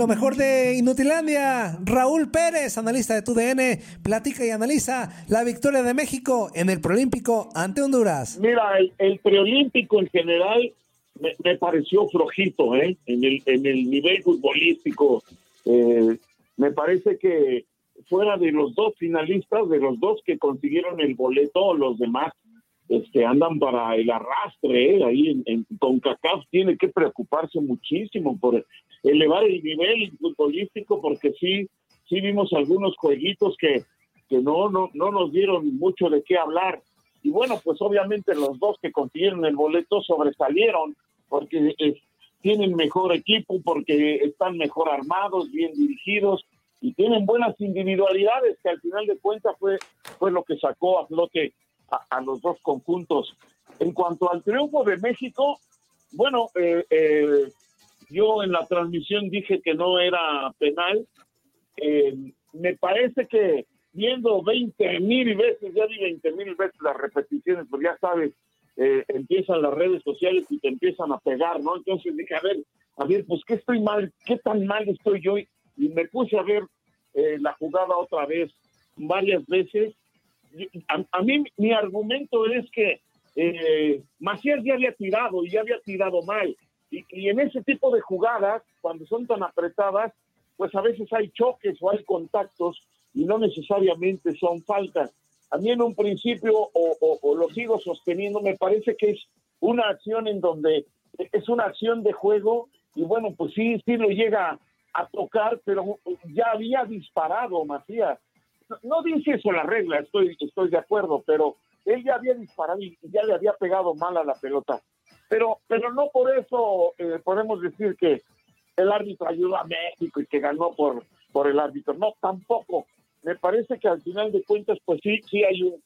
Lo mejor de Inutilandia, Raúl Pérez, analista de TUDN, platica y analiza la victoria de México en el preolímpico ante Honduras. Mira, el, preolímpico en general me, pareció flojito, ¿eh? En el, nivel futbolístico. Eh, me parece que fuera de los dos finalistas, de los dos que consiguieron el boleto, los demás este, andan para el arrastre, ¿eh? ahí en, en CONCACAF tiene que preocuparse muchísimo por elevar el nivel futbolístico, porque sí, sí vimos algunos jueguitos que, que no, no, no nos dieron mucho de qué hablar. Y bueno, pues obviamente los dos que consiguieron el boleto sobresalieron, porque eh, tienen mejor equipo, porque están mejor armados, bien dirigidos, y tienen buenas individualidades que al final de cuentas fue, fue lo que sacó a flote a, los dos conjuntos. En cuanto al triunfo de México, bueno, eh, eh, yo en la transmisión dije que no era penal. Eh, me parece que viendo 20 mil veces, ya di 20 mil veces las repeticiones, pues ya sabes, empiezan las redes sociales y te empiezan a pegar, ¿no? Entonces dije, a ver, a ver, pues qué estoy mal, qué tan mal estoy yo y me puse a ver eh, la jugada otra vez varias veces. A, mí mi argumento es que eh, Macías ya había tirado y ya había tirado mal. Y, en ese tipo de jugadas, cuando son tan apretadas, pues a veces hay choques o hay contactos y no necesariamente son faltas. A mí en un principio, o, o lo sigo sosteniendo, me parece que es una acción en donde es una acción de juego y bueno, pues sí, sí lo llega a tocar, pero ya había disparado Macías. No, dice eso la regla, estoy, estoy de acuerdo, pero él ya había disparado y ya le había pegado mal a la pelota. Pero, pero no por eso eh, podemos decir que el árbitro ayudó a México y que ganó por, por el árbitro. No, tampoco. Me parece que al final de cuentas, pues sí, sí hay un,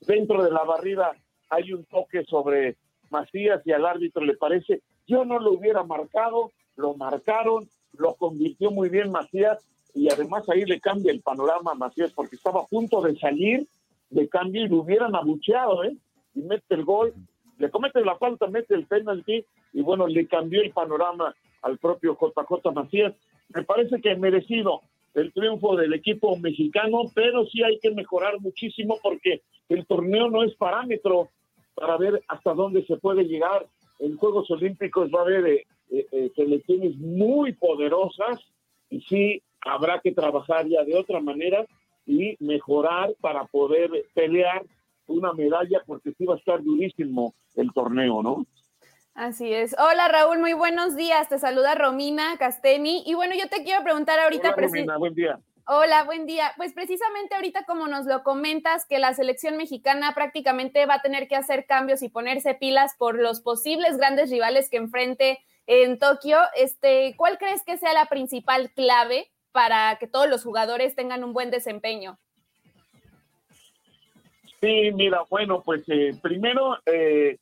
dentro de la barrida hay un toque sobre Macías y al árbitro le parece. Yo no lo hubiera marcado, lo marcaron, lo convirtió muy bien Macías y además ahí le cambia el panorama a Macías porque estaba a punto de salir de cambio y lo hubieran abucheado, ¿eh? Y mete el gol, le comete la falta, mete el penalti y bueno, le cambió el panorama al propio JJ Macías. Me parece que merecido el triunfo del equipo mexicano, pero sí hay que mejorar muchísimo porque el torneo no es parámetro para ver hasta dónde se puede llegar. En Juegos Olímpicos va a haber eh, eh, eh, selecciones muy poderosas y sí habrá que trabajar ya de otra manera y mejorar para poder pelear una medalla porque sí va a estar durísimo el torneo, ¿no? Así es. Hola Raúl, muy buenos días. Te saluda Romina Casteni. Y bueno, yo te quiero preguntar ahorita. Hola, Romina, buen día. Hola, buen día. Pues precisamente ahorita como nos lo comentas, que la selección mexicana prácticamente va a tener que hacer cambios y ponerse pilas por los posibles grandes rivales que enfrente en Tokio. Este, ¿Cuál crees que sea la principal clave para que todos los jugadores tengan un buen desempeño? Sí, mira, bueno, pues eh, primero, eh,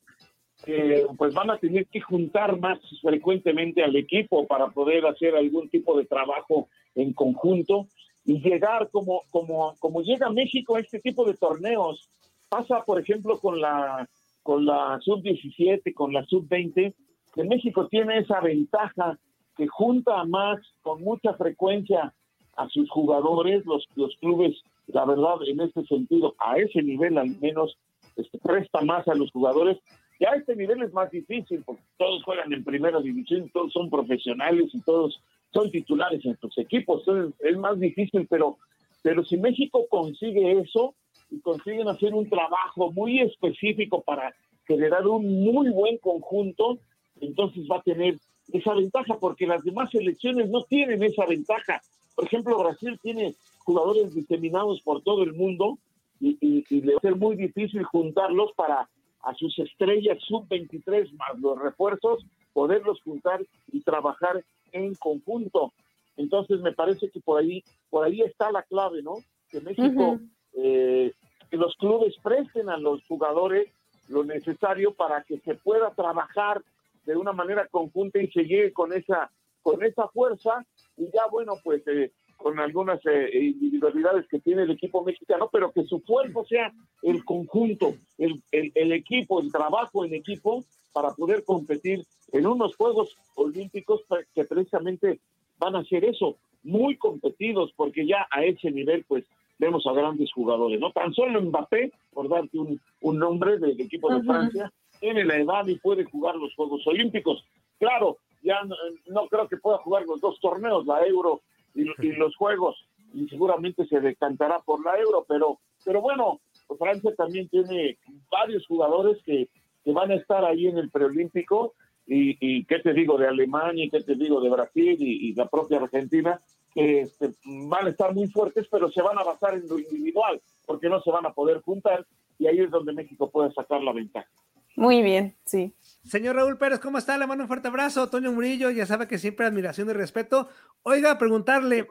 eh, pues van a tener que juntar más frecuentemente al equipo para poder hacer algún tipo de trabajo en conjunto y llegar como, como, como llega México a este tipo de torneos. Pasa, por ejemplo, con la, con la sub-17, con la sub-20, que México tiene esa ventaja que junta más con mucha frecuencia a sus jugadores, los, los clubes, la verdad, en este sentido, a ese nivel al menos, este, presta más a los jugadores. Ya este nivel es más difícil porque todos juegan en primera división, todos son profesionales y todos son titulares en sus equipos. es más difícil, pero, pero si México consigue eso y consiguen hacer un trabajo muy específico para generar un muy buen conjunto, entonces va a tener esa ventaja, porque las demás selecciones no tienen esa ventaja. Por ejemplo, Brasil tiene jugadores diseminados por todo el mundo y, le va a ser muy difícil juntarlos para a sus estrellas sub-23 más los refuerzos poderlos juntar y trabajar en conjunto. Entonces me parece que por ahí, por ahí está la clave, ¿no? Que México, eh, que los clubes presten a los jugadores lo necesario para que se pueda trabajar de una manera conjunta y se llegue con esa, con esa fuerza y ya bueno, pues eh, con algunas eh, individualidades que tiene el equipo mexicano, pero que su cuerpo sea el conjunto, el, el, equipo, el trabajo en equipo para poder competir en unos Juegos Olímpicos que precisamente van a ser eso, muy competidos, porque ya a ese nivel, pues vemos a grandes jugadores, ¿no? Tan solo Mbappé, por darte un, un nombre del equipo de Francia, tiene la edad y puede jugar los Juegos Olímpicos. Claro, ya no, creo que pueda jugar los dos torneos, la Euro y, los Juegos, y seguramente se decantará por la Euro, pero, pero bueno, Francia también tiene varios jugadores que, que van a estar ahí en el preolímpico y, y qué te digo de Alemania, y qué te digo de Brasil y, la propia Argentina, que este, van a estar muy fuertes, pero se van a basar en lo individual, porque no se van a poder juntar y ahí es donde México puede sacar la ventaja. Muy bien, sí. Señor Raúl Pérez, ¿cómo está? Le mando un fuerte abrazo. Toño Murillo, ya sabe que siempre admiración y respeto. Oiga, preguntarle.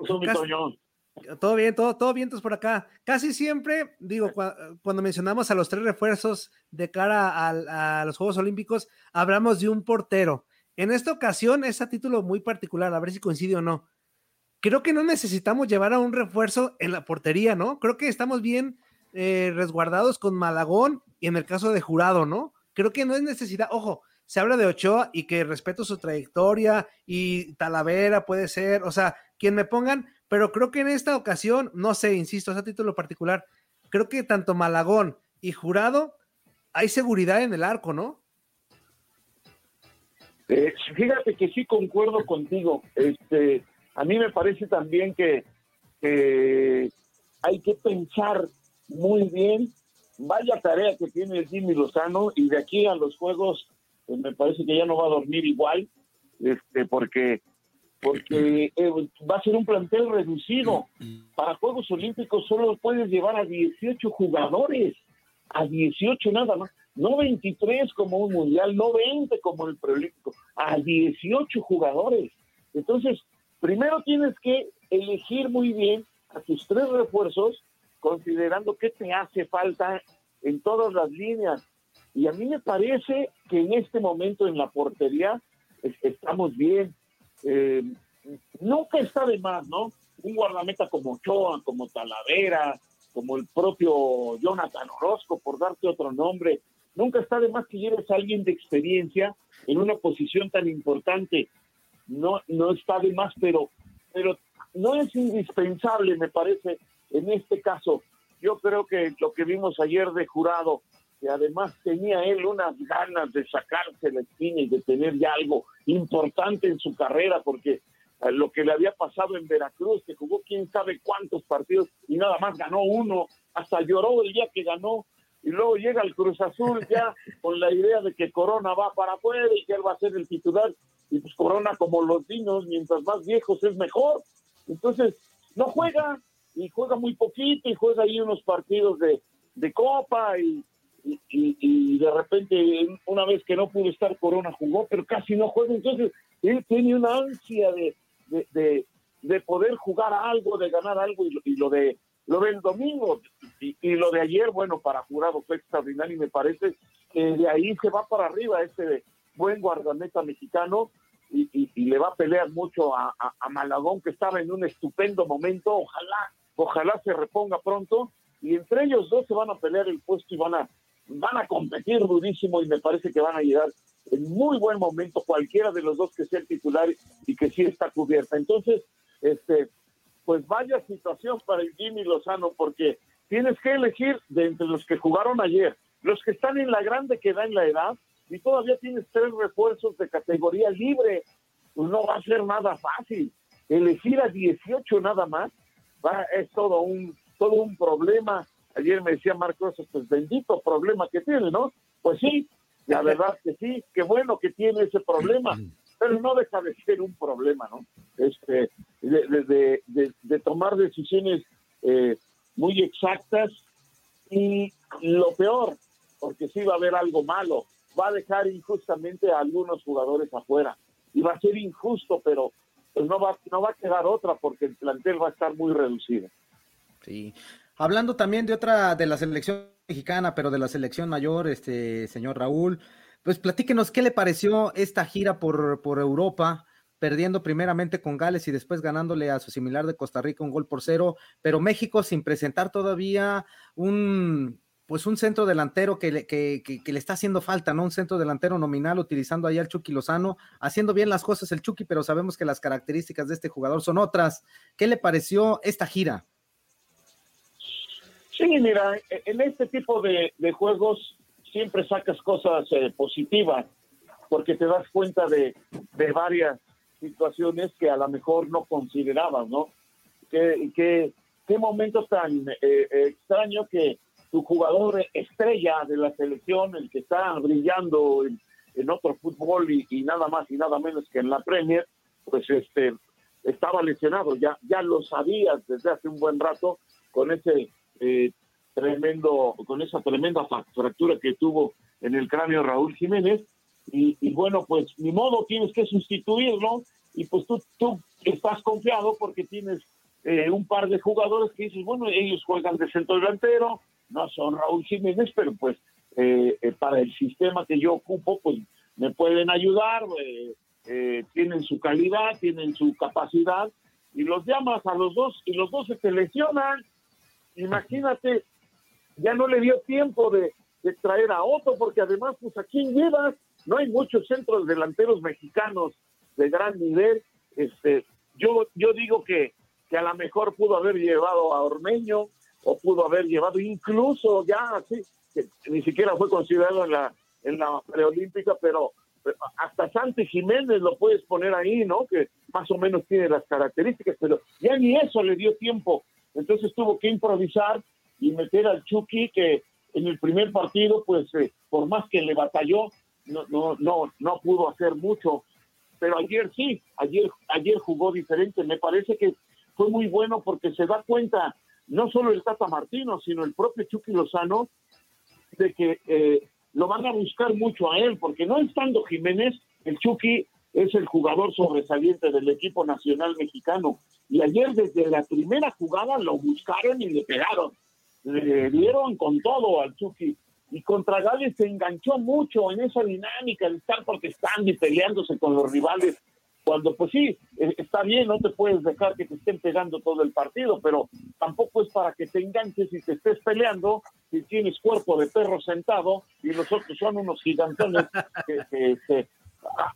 Todo bien, todo, todo vientos por acá. Casi siempre, digo, cuando mencionamos a los tres refuerzos de cara a, los Juegos Olímpicos, hablamos de un portero. En esta ocasión es a título muy particular, a ver si coincide o no. Creo que no necesitamos llevar a un refuerzo en la portería, ¿no? Creo que estamos bien eh, resguardados con Malagón y en el caso de Jurado, ¿no? Creo que no es necesidad, ojo, se habla de Ochoa y que respeto su trayectoria y Talavera puede ser, o sea, quien me pongan, pero creo que en esta ocasión, no sé, insisto, es a título particular, creo que tanto Malagón y Jurado hay seguridad en el arco, ¿no? Eh, fíjate que sí concuerdo contigo. Este, a mí me parece también que, hay que pensar muy bien. Vaya tarea que tiene el Jimmy Lozano y de aquí a los juegos pues me parece que ya no va a dormir igual, este, porque porque eh, va a ser un plantel reducido. Para Juegos Olímpicos solo puedes llevar a 18 jugadores, a 18 nada más, no 23 como un mundial, no 20 como el preolímpico, a 18 jugadores. Entonces, primero tienes que elegir muy bien a tus tres refuerzos, considerando qué te hace falta en todas las líneas. Y a mí me parece que en este momento en la portería estamos bien. Eh, nunca está de más, ¿no? Un guardameta como Ochoa, como Talavera, como el propio Jonathan Orozco, por darte otro nombre. Nunca está de más que lleves a alguien de experiencia en una posición tan importante. No, no está de más, pero, pero no es indispensable, me parece, en este caso. Yo creo que lo que vimos ayer de jurado, que además tenía él unas ganas de sacarse la espina y de tener ya algo importante en su carrera, porque eh, lo que le había pasado en Veracruz, que jugó quién sabe cuántos partidos y nada más ganó uno, hasta lloró el día que ganó, y luego llega el Cruz Azul ya con la idea de que Corona va para afuera y que él va a ser el titular, y pues Corona como los niños, mientras más viejos es mejor, entonces no juega, y juega muy poquito, y juega ahí unos partidos de, de copa, y, y, de repente una vez que no pudo estar Corona jugó, pero casi no juega, entonces él tiene una ansia de, de, poder jugar algo, de ganar algo, y lo, de lo del domingo y, lo de ayer, bueno, para Jurado fue extraordinario y me parece que de ahí se va para arriba este buen guardameta mexicano y, le va a pelear mucho a, a, Malagón que estaba en un estupendo momento, ojalá, ojalá se reponga pronto y entre ellos dos se van a pelear el puesto y van a van a competir durísimo y me parece que van a llegar en muy buen momento cualquiera de los dos que sea el titular y que sí está cubierta. Entonces, este, pues vaya situación para el Jimmy Lozano porque tienes que elegir de entre los que jugaron ayer, los que están en la grande que da en la edad y todavía tienes tres refuerzos de categoría libre, pues no va a ser nada fácil. Elegir a 18 nada más va, es todo un todo un problema Ayer me decía Marcos, pues bendito problema que tiene, ¿no? Pues sí, la verdad que sí, qué bueno que tiene ese problema, pero no deja de ser un problema, ¿no? Este, de, de, tomar decisiones eh, muy exactas y lo peor, porque sí va a haber algo malo, va a dejar injustamente a algunos jugadores afuera. Y va a ser injusto, pero pues no va, no va a quedar otra porque el plantel va a estar muy reducido. Sí. Hablando también de otra de la selección mexicana, pero de la selección mayor, este señor Raúl, pues platíquenos qué le pareció esta gira por, por Europa, perdiendo primeramente con Gales y después ganándole a su similar de Costa Rica un gol por cero, pero México sin presentar todavía un pues un centro delantero que le, que, que, le está haciendo falta, ¿no? Un centro delantero nominal utilizando ahí al Chucky Lozano, haciendo bien las cosas el Chucky, pero sabemos que las características de este jugador son otras. ¿Qué le pareció esta gira? Sí, mira, en este tipo de, juegos siempre sacas cosas eh, positivas porque te das cuenta de, varias situaciones que a lo mejor no considerabas, ¿no? Qué, qué momento tan eh, eh, extraño que tu jugador estrella de la selección, el que está brillando en, otro fútbol y, nada más y nada menos que en la Premier, pues este estaba lesionado, ya, ya lo sabías desde hace un buen rato con ese eh, tremendo, con esa tremenda fractura que tuvo en el cráneo Raúl Jiménez. Y, bueno, pues ni modo, tienes que sustituirlo. Y pues tú, tú estás confiado porque tienes eh, un par de jugadores que dices, bueno, ellos juegan de centro delantero, no son Raúl Jiménez, pero pues eh, para el sistema que yo ocupo, pues me pueden ayudar, tienen su calidad, tienen su capacidad, y los llamas a los dos y los dos se te lesionan imagínate, ya no le dio tiempo de, traer a otro, porque además, pues a quién llevas, no hay muchos centros delanteros mexicanos de gran nivel. Este, yo, yo digo que, que a lo mejor pudo haber llevado a Ormeño, o pudo haber llevado incluso ya así, que ni siquiera fue considerado en la, en la preolímpica, pero hasta Santi Jiménez lo puedes poner ahí, ¿no? Que más o menos tiene las características, pero ya ni eso le dio tiempo entonces tuvo que improvisar y meter al Chucky, que en el primer partido, pues eh, por más que le batalló, no, no, no, no pudo hacer mucho. Pero ayer sí, ayer, ayer jugó diferente. Me parece que fue muy bueno porque se da cuenta, no solo el Tata Martino, sino el propio Chucky Lozano, de que eh, lo van a buscar mucho a él, porque no estando Jiménez, el Chucky es el jugador sobresaliente del equipo nacional mexicano. Y ayer desde la primera jugada lo buscaron y le pegaron. Le dieron con todo al Chucky. Y contra Gales se enganchó mucho en esa dinámica de estar protestando y peleándose con los rivales. Cuando pues sí, eh, está bien, no te puedes dejar que te estén pegando todo el partido, pero tampoco es para que te enganches y te estés peleando si tienes cuerpo de perro sentado y los otros son unos gigantones que,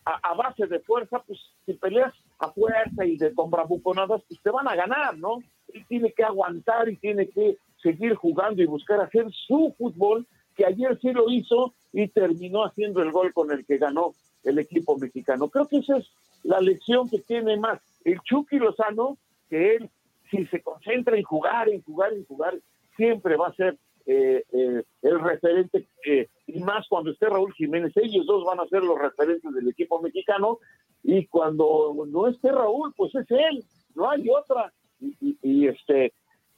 a, base de fuerza, pues si peleas a fuerza y de con bravuconadas, pues te van a ganar, ¿no? Él tiene que aguantar y tiene que seguir jugando y buscar hacer su fútbol, que ayer sí lo hizo y terminó haciendo el gol con el que ganó el equipo mexicano. Creo que esa es la lección que tiene más el Chucky Lozano, que él, si se concentra en jugar, en jugar, en jugar, siempre va a ser eh, eh, el referente, eh, y más cuando esté Raúl Jiménez, ellos dos van a ser los referentes del equipo mexicano, y cuando no esté Raúl, pues es él, no hay otra. Y, este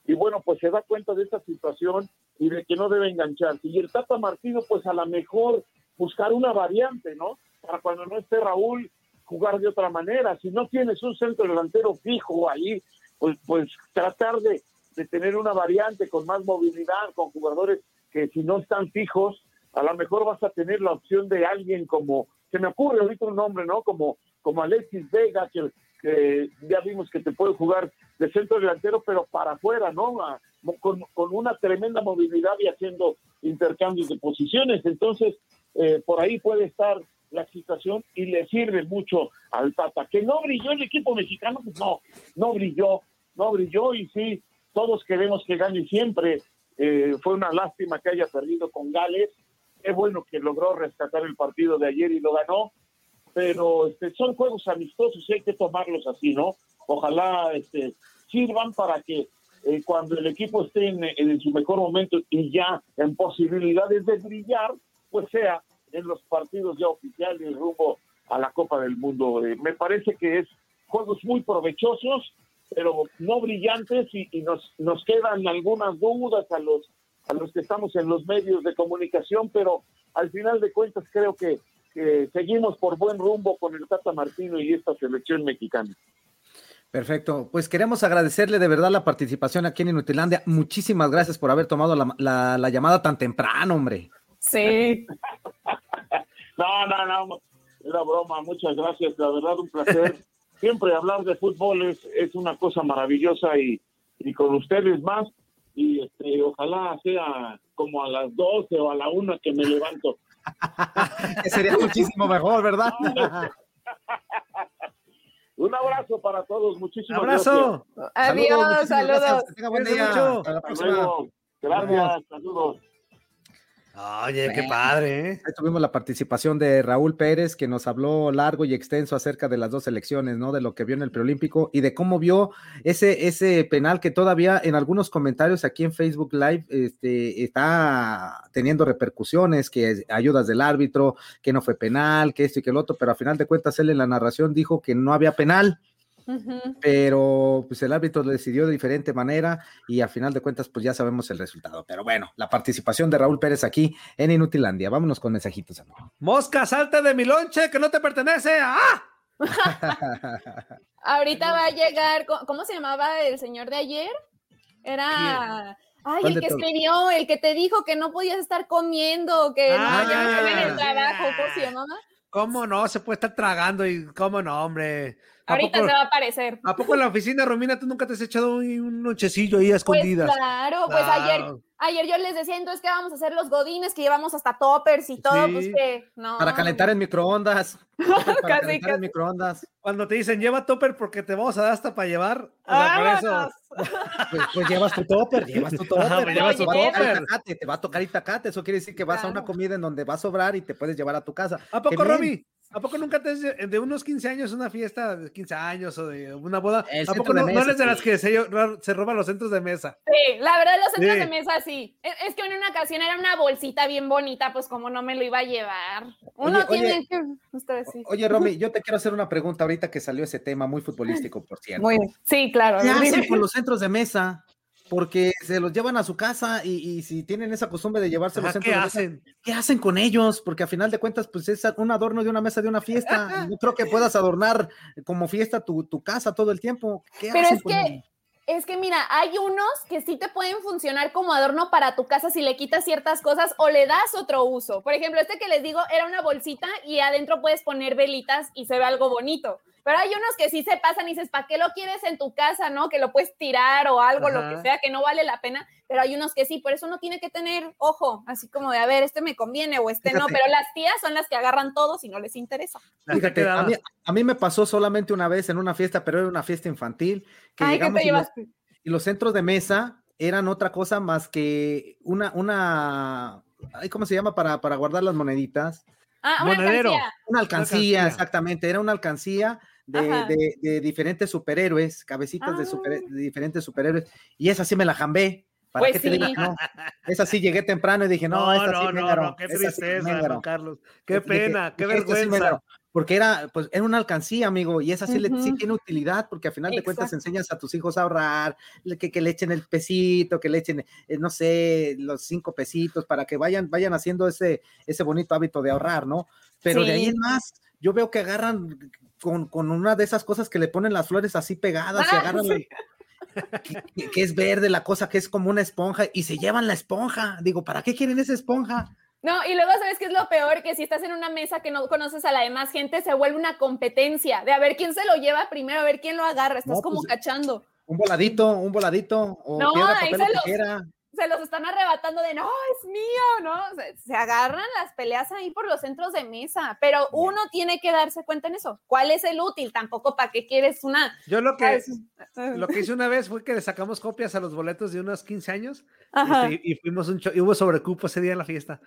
y bueno, pues se da cuenta de esta situación y de que no debe engancharse. Y el Tata Martino, pues a lo mejor buscar una variante, ¿no? Para cuando no esté Raúl, jugar de otra manera. Si no tienes un centro delantero fijo ahí, pues, pues tratar de, de tener una variante con más movilidad, con jugadores que si no están fijos, a lo mejor vas a tener la opción de alguien como, se me ocurre ahorita un nombre, ¿no? Como, como Alexis Vega, que, ya vimos que te puede jugar de centro delantero, pero para afuera, ¿no? con, una tremenda movilidad y haciendo intercambios de posiciones. Entonces, eh, por ahí puede estar la situación y le sirve mucho al Tata. Que no brilló el equipo mexicano, pues no, no brilló, no brilló y sí, todos queremos que gane siempre. Eh, fue una lástima que haya perdido con Gales. Es bueno que logró rescatar el partido de ayer y lo ganó, pero este, son juegos amistosos y hay que tomarlos así, ¿no? Ojalá este, sirvan para que eh, cuando el equipo esté en, su mejor momento y ya en posibilidades de brillar, pues sea en los partidos ya oficiales rumbo a la Copa del Mundo. Eh, me parece que es juegos muy provechosos pero no brillantes y, nos, nos quedan algunas dudas a los, a los que estamos en los medios de comunicación, pero al final de cuentas creo que, seguimos por buen rumbo con el Tata Martino y esta selección mexicana. Perfecto. Pues queremos agradecerle de verdad la participación aquí en Inutilandia. Muchísimas gracias por haber tomado la, llamada tan temprano, hombre. Sí. no, no, no. Era broma. Muchas gracias. La verdad, un placer. Siempre hablar de fútbol es, es una cosa maravillosa y, y con ustedes más y este, ojalá sea como a las 12 o a la 1 que me levanto. sería muchísimo mejor, ¿verdad? Un abrazo para todos, muchísimas abrazo. Adiós, saludos. buen día. Hasta la próxima. Gracias, saludos. Oye, qué padre. ¿eh? tuvimos la participación de Raúl Pérez, que nos habló largo y extenso acerca de las dos elecciones, ¿no? De lo que vio en el preolímpico y de cómo vio ese, ese penal que todavía en algunos comentarios aquí en Facebook Live este, está teniendo repercusiones, que ayudas del árbitro, que no fue penal, que esto y que el otro, pero a final de cuentas él en la narración dijo que no había penal pero pues el árbitro lo decidió de diferente manera y a final de cuentas pues ya sabemos el resultado. Pero bueno, la participación de Raúl Pérez aquí en Inutilandia. Vámonos con mensajitos, amigo. Mosca, salte de mi lonche que no te pertenece. ¡Ah! Ahorita va a llegar, ¿cómo se llamaba el señor de ayer? Era... Ay, el que escribió, el que te dijo que no podías estar comiendo, que no, no en el trabajo, ¿cómo se llamaba? ¿Cómo no? Se puede estar tragando y cómo no, hombre. Ahorita se va a aparecer. ¿A poco en la oficina, Romina, tú nunca te has echado un, nochecillo ahí a pues escondidas? Pues claro, pues ayer, ayer yo les decía, entonces, ¿qué vamos a hacer los godines que llevamos hasta toppers y todo? Pues que, no. Para calentar en microondas. para calentar en microondas. Cuando te dicen, lleva topper porque te vamos a dar hasta para llevar. O sea, por eso. Pues, pues, llevas tu topper, llevas tu topper. llevas tu topper. te va a tocar itacate, eso quiere decir que vas a una comida en donde va a sobrar y te puedes llevar a tu casa. ¿A poco, Romy? ¿A poco nunca te de unos 15 años, una fiesta de 15 años o de una boda? ¿A poco no, eres de las que se, se, roban los centros de mesa? Sí, la verdad, los centros de mesa sí. Es, que en una ocasión era una bolsita bien bonita, pues como no me lo iba a llevar. Uno tiene que. sí. Oye, Romy, yo te quiero hacer una pregunta ahorita que salió ese tema muy futbolístico, por cierto. Muy, sí, claro. ¿Qué hacen con los centros de mesa? Porque se los llevan a su casa y, si tienen esa costumbre de llevarse los ¿qué hacen? ¿qué hacen con ellos? Porque a final de cuentas, pues es un adorno de una mesa de una fiesta. No creo que puedas adornar como fiesta tu, casa todo el tiempo. ¿Qué Pero es que, es que mira, hay unos que sí te pueden funcionar como adorno para tu casa si le quitas ciertas cosas o le das otro uso. Por ejemplo, este que les digo era una bolsita y adentro puedes poner velitas y se ve algo bonito. Pero hay unos que sí se pasan y dices, ¿para qué lo quieres en tu casa, no? Que lo puedes tirar o algo, lo que sea, que no vale la pena. Pero hay unos que sí, por eso uno tiene que tener ojo, así como de, a ver, este me conviene o este no. Pero las tías son las que agarran todo si no les interesa. Fíjate, a mí, me pasó solamente una vez en una fiesta, pero era una fiesta infantil. Que Ay, ¿qué te llevaste? y los centros de mesa eran otra cosa más que una, una, ¿cómo se llama? Para, para guardar las moneditas. Ah, una alcancía. Una alcancía, exactamente, era una alcancía de, diferentes superhéroes, cabecitas de, ah. diferentes superhéroes, y esa sí me la jambé. ¿Para pues te no? Esa sí llegué temprano y dije, no, no, esta no, sí no, no, qué tristeza, Carlos. Qué pena, qué vergüenza. porque era, pues, era una alcancía, amigo, y esa sí, le, sí tiene utilidad, porque al final de cuentas enseñas a tus hijos a ahorrar, que, que le echen el pesito, que le echen, eh, no sé, los cinco pesitos, para que vayan, vayan haciendo ese, ese bonito hábito de ahorrar, ¿no? Pero de ahí en más, yo veo que agarran con, una de esas cosas que le ponen las flores así pegadas y ah, agarran que, es verde la cosa que es como una esponja y se llevan la esponja. Digo, ¿para qué quieren esa esponja? No, y luego sabes qué es lo peor, que si estás en una mesa que no conoces a la demás gente, se vuelve una competencia de a ver quién se lo lleva primero, a ver quién lo agarra, estás como pues, cachando. Un voladito, un voladito, o no, ahí se se los están arrebatando de no, es mío, ¿no? Se, agarran las peleas ahí por los centros de mesa, pero uno tiene que darse cuenta en eso. ¿Cuál es el útil? Tampoco para qué quieres una. Yo lo que, lo que hice una vez fue que le sacamos copias a los boletos de unos 15 años este, y fuimos un y hubo sobrecupo ese día en la fiesta.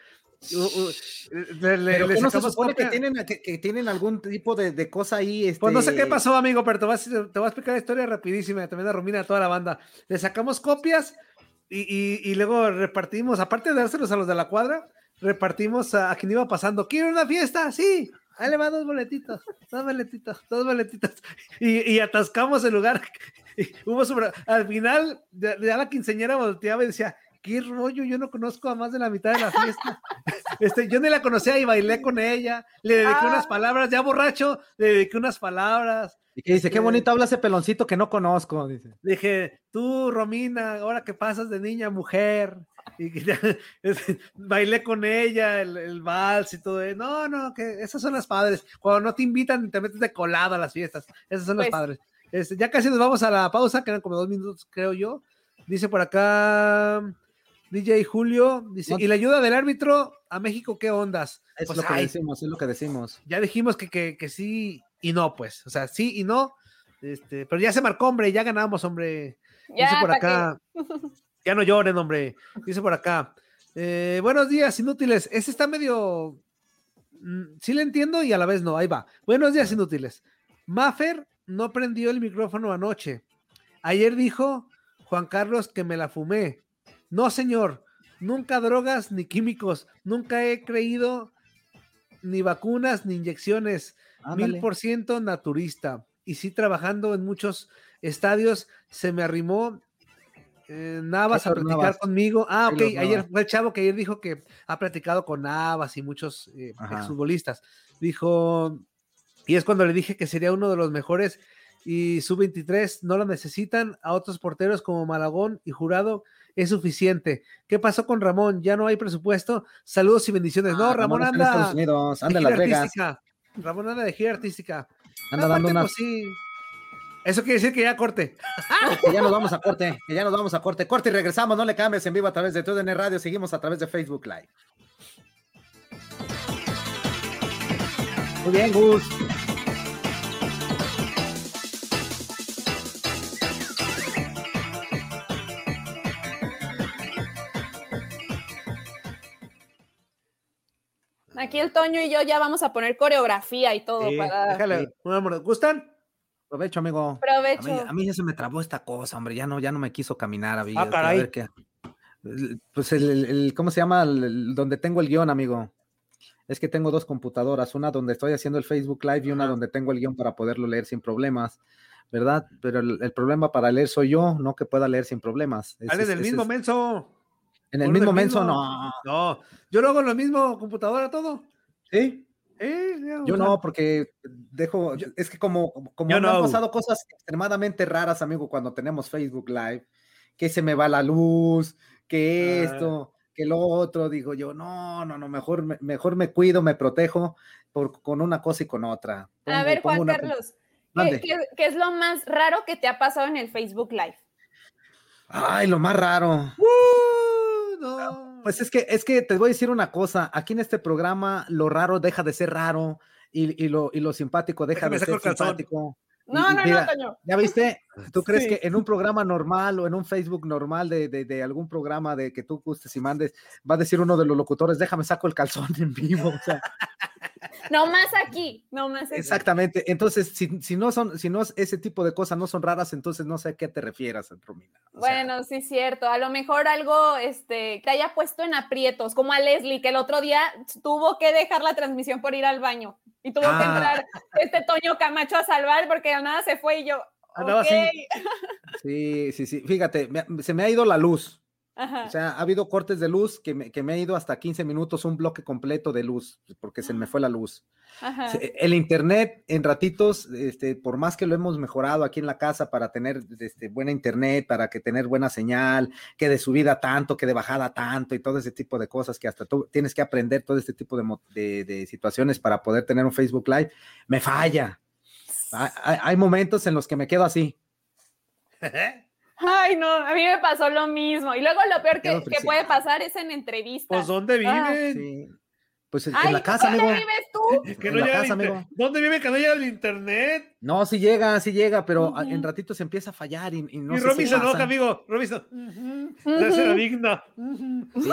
le, le, se supone que tienen, que, tienen algún tipo de, cosa ahí. Pues no sé qué este pasó, amigo, pero te voy, a, te voy a explicar la historia rapidísima, también a Romina, a toda la banda. Le sacamos copias y, y, luego repartimos, aparte de dárselos a los de la cuadra, repartimos a, quien iba pasando. ¿Quiere una fiesta? Sí. Ahí le va dos boletitos, dos boletitos, dos boletitos. Y, y atascamos el lugar. Y hubo sobre, al final, ya la quinceñera volteaba y decía, ¿qué rollo? Yo no conozco a más de la mitad de la fiesta. Este, yo ni la conocía y bailé con ella, le dediqué unas ah. palabras, ya borracho, le dediqué unas palabras. Y que dice, qué este bonito habla ese peloncito que no conozco, dice. Dije, tú, Romina, ahora que pasas de niña a mujer, y bailé con ella, el, vals y todo. No, no, que esas son las padres. Cuando no te invitan, te metes de colado a las fiestas. Esas son las pues padres. Este, ya casi nos vamos a la pausa, quedan como dos minutos, creo yo. Dice por acá DJ Julio, dice, ¿y la ayuda del árbitro a México qué ondas? Es pues, lo que decimos, es lo que decimos. Ya dijimos que, que, sí y no, pues. O sea, sí y no. Este, pero ya se marcó, hombre, ya ganamos, hombre. dice por acá. Ya no lloren, hombre. Dice por acá. Eh, buenos días, inútiles. Ese está medio. Mm, sí le entiendo y a la vez no. Ahí va. Buenos días, inútiles. Maffer no prendió el micrófono anoche. Ayer dijo Juan Carlos que me la fumé. No, señor. Nunca drogas ni químicos. Nunca he creído ni vacunas ni inyecciones. Mil por ciento naturista. Y sí, trabajando en muchos estadios, se me arrimó eh, Navas a platicar conmigo. Ah, ok, ayer fue el chavo que ayer dijo que ha platicado con Navas y muchos eh, exfutbolistas. Dijo, y es cuando le dije que sería uno de los mejores y su 23 no lo necesitan. A otros porteros como Malagón y Jurado es suficiente. ¿Qué pasó con Ramón? Ya no hay presupuesto. Saludos y bendiciones. no, ah, Ramón, anda. anda en Las Vegas. Ramón anda de gira artística. Anda dando unas. Pues eso quiere decir que ya corte. que ya nos vamos a corte, que ya nos vamos a corte. Corte y regresamos, no le cambies en vivo a través de TUDN Radio, seguimos a través de Facebook Live. Muy bien, Gus. Aquí el Toño y yo ya vamos a poner coreografía y todo para. Déjale, ¿gustan? Aprovecho, amigo. Aprovecho. A mí, ya se me trabó esta cosa, hombre. Ya no, ya no me quiso caminar, amigo. Ah, caray. pues el, ¿cómo se llama? donde tengo el guion, amigo. Es que tengo dos computadoras, una donde estoy haciendo el Facebook Live y una donde tengo el guion para poderlo leer sin problemas, ¿verdad? Pero el, problema para leer soy yo, no que pueda leer sin problemas. Es, en el mismo menso. En el mismo menso, no. No, yo lo hago en la misma computadora todo. ¿Sí? yo no, porque dejo, es que como, como han pasado cosas extremadamente raras, amigo, cuando tenemos Facebook Live, que se me va la luz, que ah. esto, que lo otro, digo yo, no, no, no, mejor, mejor me cuido, me protejo por, con una cosa y con otra. a ver, Juan Carlos, ¿qué, es lo más raro que te ha pasado en el Facebook Live? Ay, lo más raro. Uh, no. Pues es que, es que te voy a decir una cosa, aquí en este programa lo raro deja de ser raro y, lo, y lo simpático deja de ser simpático. No, no, no, Toño. ¿Ya viste? ¿Tú crees que en un programa normal o en un Facebook normal de, de, algún programa de que tú gustes y mandes, va a decir uno de los locutores, déjame saco el calzón en vivo? O sea, no más aquí, no más aquí. Exactamente. Entonces, si, no son, si no es ese tipo de cosas no son raras, entonces no sé a qué te refieras, Romina. bueno, sí cierto. A lo mejor algo este, te haya puesto en aprietos, como a Leslie, que el otro día tuvo que dejar la transmisión por ir al baño y tuvo que ah. entrar este Toño Camacho a salvar porque nada se fue y yo. Sí, sí, sí. Fíjate, se me ha ido la luz. O sea, ha habido cortes de luz que me, que me, ha ido hasta 15 minutos, un bloque completo de luz, porque se me fue la luz. El internet en ratitos, este, por más que lo hemos mejorado aquí en la casa para tener este, buena internet, para que tener buena señal, que de subida tanto, que de bajada tanto y todo ese tipo de cosas que hasta tú tienes que aprender todo este tipo de, de, situaciones para poder tener un Facebook Live, me falla. Hay, hay momentos en los que me quedo así. Ay, no, a mí me pasó lo mismo. Y luego lo peor que, puede pasar es en entrevistas. Pues, ¿dónde ah. viven? Pues en la casa, ¿dónde amigo. vives tú? Que no en la casa, amigo. ¿Dónde vive que no llega el internet? No, sí llega, sí llega, pero en ratito se empieza a fallar y, y no y Romy se enoja, amigo. Romy se... Uh digna. Sí,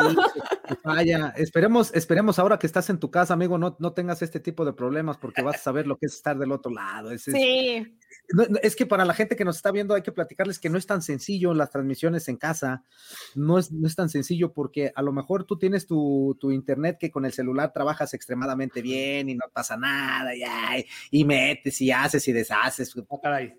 falla. Esperemos, esperemos ahora que estás en tu casa, amigo, no, no tengas este tipo de problemas porque vas a saber lo que es estar del otro lado. sí es que para la gente que nos está viendo hay que platicarles que no es tan sencillo las transmisiones en casa, no es, no es tan sencillo porque a lo mejor tú tienes tu, internet que con el celular trabajas extremadamente bien y no pasa nada y, y metes y haces y deshaces. Caray.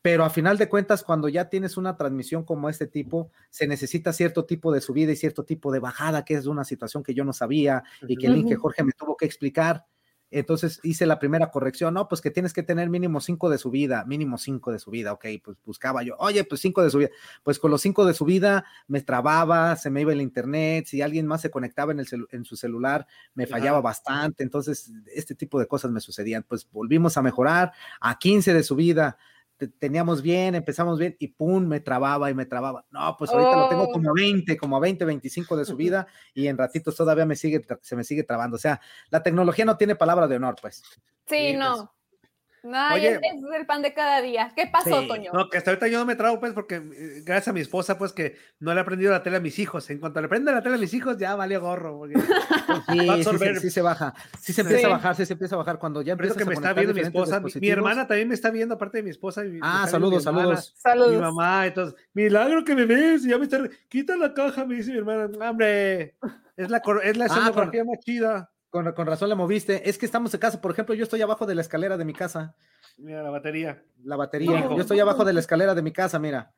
pero a final de cuentas, cuando ya tienes una transmisión como este tipo, se necesita cierto tipo de subida y cierto tipo de bajada, que es una situación que yo no sabía y que el link que Jorge me tuvo que explicar. Entonces hice la primera corrección, no, pues que tienes que tener mínimo cinco de subida, mínimo cinco de subida, ok, pues buscaba yo, oye, pues cinco de subida, pues con los cinco de subida me trababa, se me iba el internet, si alguien más se conectaba en, el en su celular, me fallaba bastante, entonces este tipo de cosas me sucedían, pues volvimos a mejorar a 15 de subida, teníamos bien, empezamos bien y pum, me trababa y me trababa. No, pues ahorita lo tengo oh. como 20, como 20, 25 de subida y en ratitos todavía me sigue, se me sigue trabando. O sea, la tecnología no tiene palabra de honor, pues. Sí, no. Pues, no, Oye, es el pan de cada día. ¿Qué pasó, Toño? No, que hasta ahorita yo no me trago, pues, porque eh, gracias a mi esposa, pues, que no le ha aprendido la tele a mis hijos. En cuanto le prende la tele a mis hijos, ya vale gorro. Porque sí, sí, se baja. Sí se empieza a bajar, sí se empieza a bajar cuando ya empieza que me está viendo mi esposa. Mi, hermana también me está viendo, aparte de mi esposa. ah, saludos, saludos. saludos. Mi mamá, entonces, milagro que me ves. Ya me está... Quita la caja, me dice mi hermana. Hombre, es la, es la ah, escenografía más chida. Con, con, razón le moviste. Es que estamos en casa, por ejemplo, yo estoy abajo de la escalera de mi casa. Mira, la batería. La batería. Yo estoy abajo de la escalera de mi casa, mira.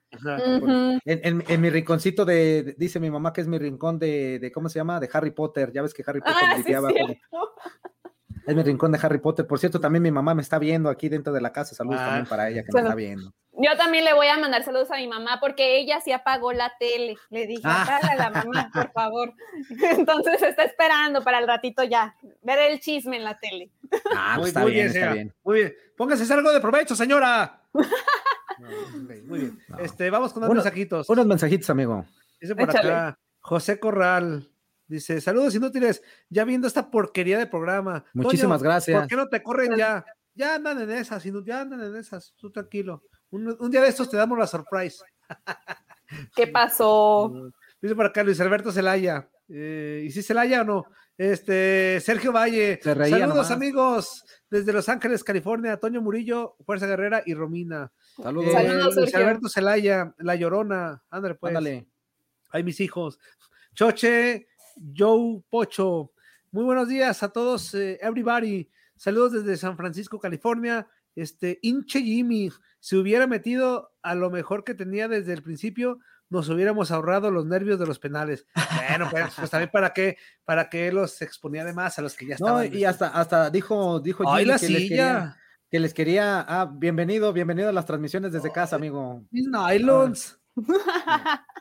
en, mi rinconcito de, dice mi mamá que es mi rincón de, de, ¿cómo se llama? De Harry Potter. Ya ves que Harry Potter ah, es mi rincón de Harry Potter. Por cierto, también mi mamá me está viendo aquí dentro de la casa. Saludos también ah. para ella que me está viendo. Yo también le voy a mandar saludos a mi mamá porque ella sí apagó la tele. Le dije, ah. a la mamá, por favor. Entonces está esperando para el ratito ya, ver el chisme en la tele. Ah, pues está, bien, está bien. Muy bien. Póngase algo de provecho, señora. muy bien. Este, vamos con unos mensajitos. Unos mensajitos, amigo. Dice por acá, José Corral. Dice, saludos inútiles, ya viendo esta porquería de programa. Muchísimas gracias. ¿Por qué no te corren ya? Ya andan en esas, ya andan en esas, tú tranquilo. Un, día de estos te damos la surprise. ¿Qué pasó? Dice por acá Luis Alberto Celaya. Eh, ¿Y si Celaya o no? Este, Sergio Valle. Saludos, amigos, desde Los Ángeles, California. Toño Murillo, Fuerza Guerrera y Romina. Saludos. Eh, Luis Alberto Celaya, La Llorona. Ándale, pues. Ándale. Ay, mis hijos. Choche, Joe Pocho. Muy buenos días a todos, eh, everybody. Saludos desde San Francisco, California. Este, hinche Jimmy, si hubiera metido a lo mejor que tenía desde el principio, nos hubiéramos ahorrado los nervios de los penales. Bueno, pues, pues también para qué, para qué los exponía de más a los que ya estaban. No, y hasta, hasta dijo, dijo Jimmy que, les quería, que les quería, ah, bienvenido, bienvenido a las transmisiones desde casa, amigo. Mis nylons.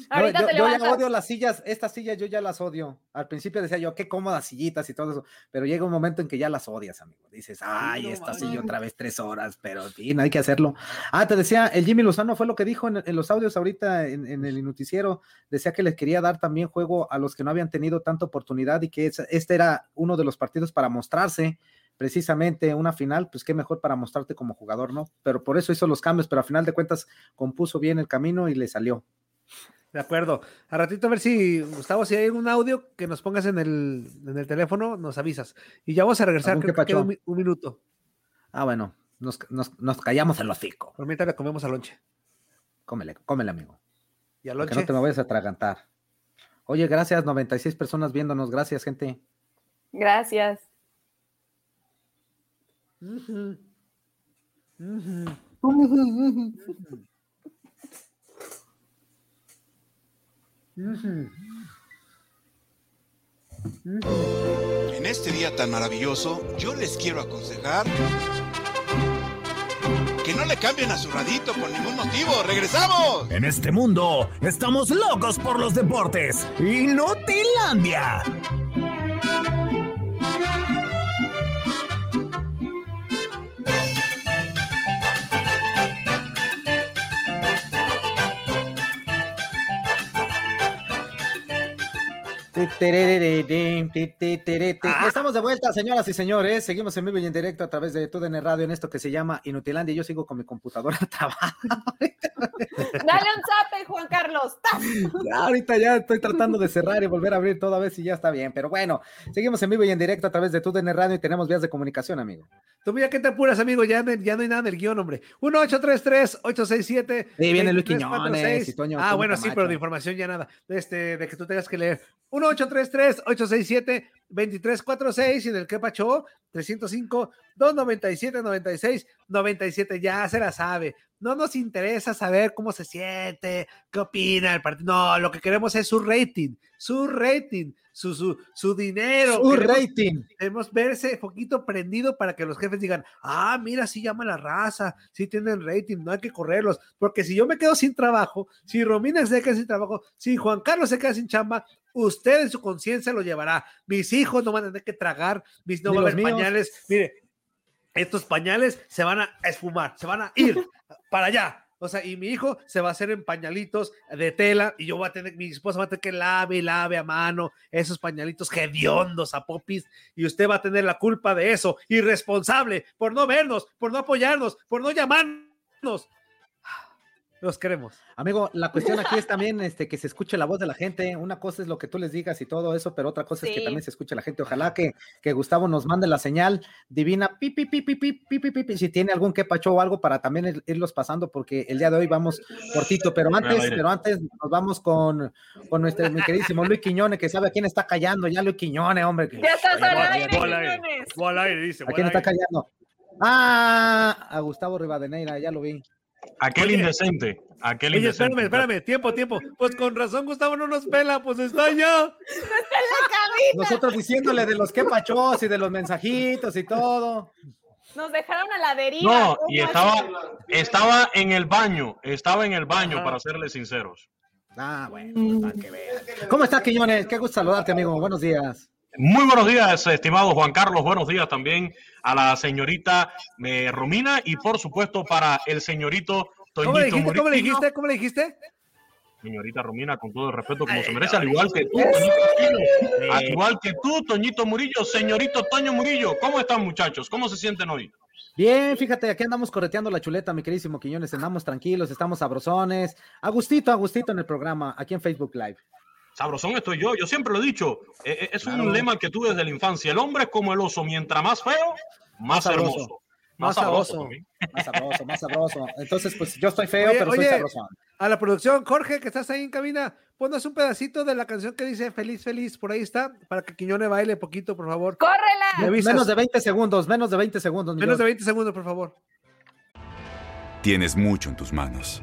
yo, ya odio las sillas, estas sillas yo ya las odio. Al principio decía yo, qué cómodas sillitas y todo eso, pero llega un momento en que ya las odias, amigo. Dices, ay, esta silla otra vez tres horas, pero sí, no hay que hacerlo. Ah, te decía, el Jimmy Lozano fue lo que dijo en, los audios ahorita en, en, el noticiero, decía que les quería dar también juego a los que no habían tenido tanta oportunidad y que este era uno de los partidos para mostrarse precisamente una final, pues qué mejor para mostrarte como jugador, ¿no? Pero por eso hizo los cambios, pero a final de cuentas compuso bien el camino y le salió. De acuerdo. A ratito a ver si, Gustavo, si hay algún audio que nos pongas en el, en el teléfono, nos avisas. Y ya vamos a regresar, creo que queda un, minuto. Ah, bueno, nos, nos, callamos el hocico. Por mientras le comemos al lonche. Cómele, cómele, amigo. ¿Y al lonche? Que no te me vayas a atragantar. Oye, gracias, 96 personas viéndonos. Gracias, gente. Gracias. En este día tan maravilloso, yo les quiero aconsejar que no le cambien a su radito por ningún motivo. ¡Regresamos! En este mundo, estamos locos por los deportes. ¡Inutilandia! Estamos de vuelta, señoras y señores. Seguimos en vivo y en directo a través de TUDN Radio en esto que se llama Inutilandia. Yo sigo con mi computadora trabajando. Dale un zape, Juan Carlos. ahorita ya estoy tratando de cerrar y volver a abrir toda vez y ya está bien. Pero bueno, seguimos en vivo y en directo a través de TUDN Radio y tenemos vías de comunicación, amigo. Tú mira que te apuras, amigo. Ya, ya no hay nada del guion, hombre. 1-833-867. Sí, viene Luis Quiñones. ah, bueno, sí, pero de información ya nada. Este, de que tú tengas que leer. 1-833-867-2346 y en el que pacho, 305 297 96 97. Ya se la sabe. No nos interesa saber cómo se siente, qué opina el partido. No, lo que queremos es su rating, su rating, su, su, su dinero. Su rating. Queremos verse poquito prendido para que los jefes digan, ah, mira, sí llama la raza, sí tienen rating, no hay que correrlos. Porque si yo me quedo sin trabajo, si Romina se queda sin trabajo, si Juan Carlos se queda sin chamba, usted en su conciencia lo llevará. Mis hijos no van a tener que tragar, mis no van a haber pañales. Mire, estos pañales se van a esfumar, se van a ir para allá. O sea, y mi hijo se va a hacer en pañalitos de tela y yo voy a tener, mi esposa va a tener que lave y lave a mano esos pañalitos hediondos a popis y usted va a tener la culpa de eso, irresponsable, por no vernos, por no apoyarnos, por no llamarnos. Los queremos. Amigo, la cuestión aquí es también este, que se escuche la voz de la gente. Una cosa es lo que tú les digas y todo eso, pero otra cosa es que también se escuche la gente. Ojalá que, que Gustavo nos mande la señal divina, pi, pi, pi, pi, pi, pi, pi, si tiene algún que pacho o algo para también irlos pasando, porque el día de hoy vamos cortito. Pero antes, pero antes nos vamos con, con nuestro mi queridísimo Luis Quiñones, que sabe a quién está callando. Ya Luis Quiñones, hombre. Ya estás al aire, dice. ¿A quién está callando? Ah, a Gustavo Rivadeneira, ya lo vi. Aquel indecente. Aquel Oye, espérame, espérame, tiempo, tiempo. Pues con razón Gustavo no nos pela, pues está ya. Nosotros diciéndole de los que pachos y de los mensajitos y todo. Nos dejaron a la deriva. No, y estaba, estaba en el baño, estaba en el baño, para serles sinceros. Ah, bueno, pues, para que vean. ¿Cómo estás, Quiñones? Qué gusto saludarte, amigo. Buenos días. Muy buenos días, estimado Juan Carlos. Buenos días también a la señorita eh, Romina y por supuesto para el señorito Toñito ¿Cómo le dijiste? ¿Cómo le dijiste? ¿Cómo le dijiste? Señorita Romina, con todo el respeto como se merece, al igual que tú, Toñito Murillo. Al igual que tú, Toñito Murillo, señorito Toño Murillo. ¿Cómo están, muchachos? ¿Cómo se sienten hoy? Bien, fíjate, aquí andamos correteando la chuleta, mi queridísimo Quiñones. Andamos tranquilos, estamos sabrosones. Agustito, Agustito en el programa, aquí en Facebook Live. Sabrosón estoy yo, yo siempre lo he dicho, eh, eh, es un lema que tuve desde la infancia, el hombre es como el oso, mientras más feo, más, hermoso. Más, sabroso. Más sabroso, más sabroso. Entonces, pues yo estoy feo, pero soy sabroso. A la producción, Jorge, que estás ahí en cabina, ponnos un pedacito de la canción que dice Feliz, Feliz, por ahí está, para que Quiñone baile poquito, por favor. ¡Córrela! Menos de 20 segundos, menos de 20 segundos. Menos de 20 segundos, por favor. Tienes mucho en tus manos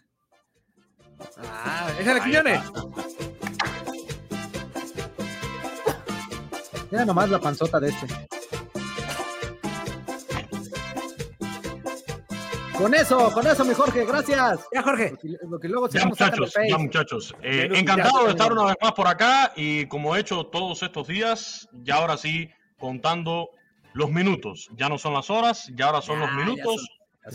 Ah, échale, Quiñones. Mira nomás la panzota de este. Con eso, con eso, mi Jorge, gracias. Ya, Jorge. Lo que, luego ya, muchachos, ya, muchachos. Eh, encantado de estar una vez más por acá y como he hecho todos estos días, ya ahora sí, contando los minutos. Ya no son las horas, ya ahora son los minutos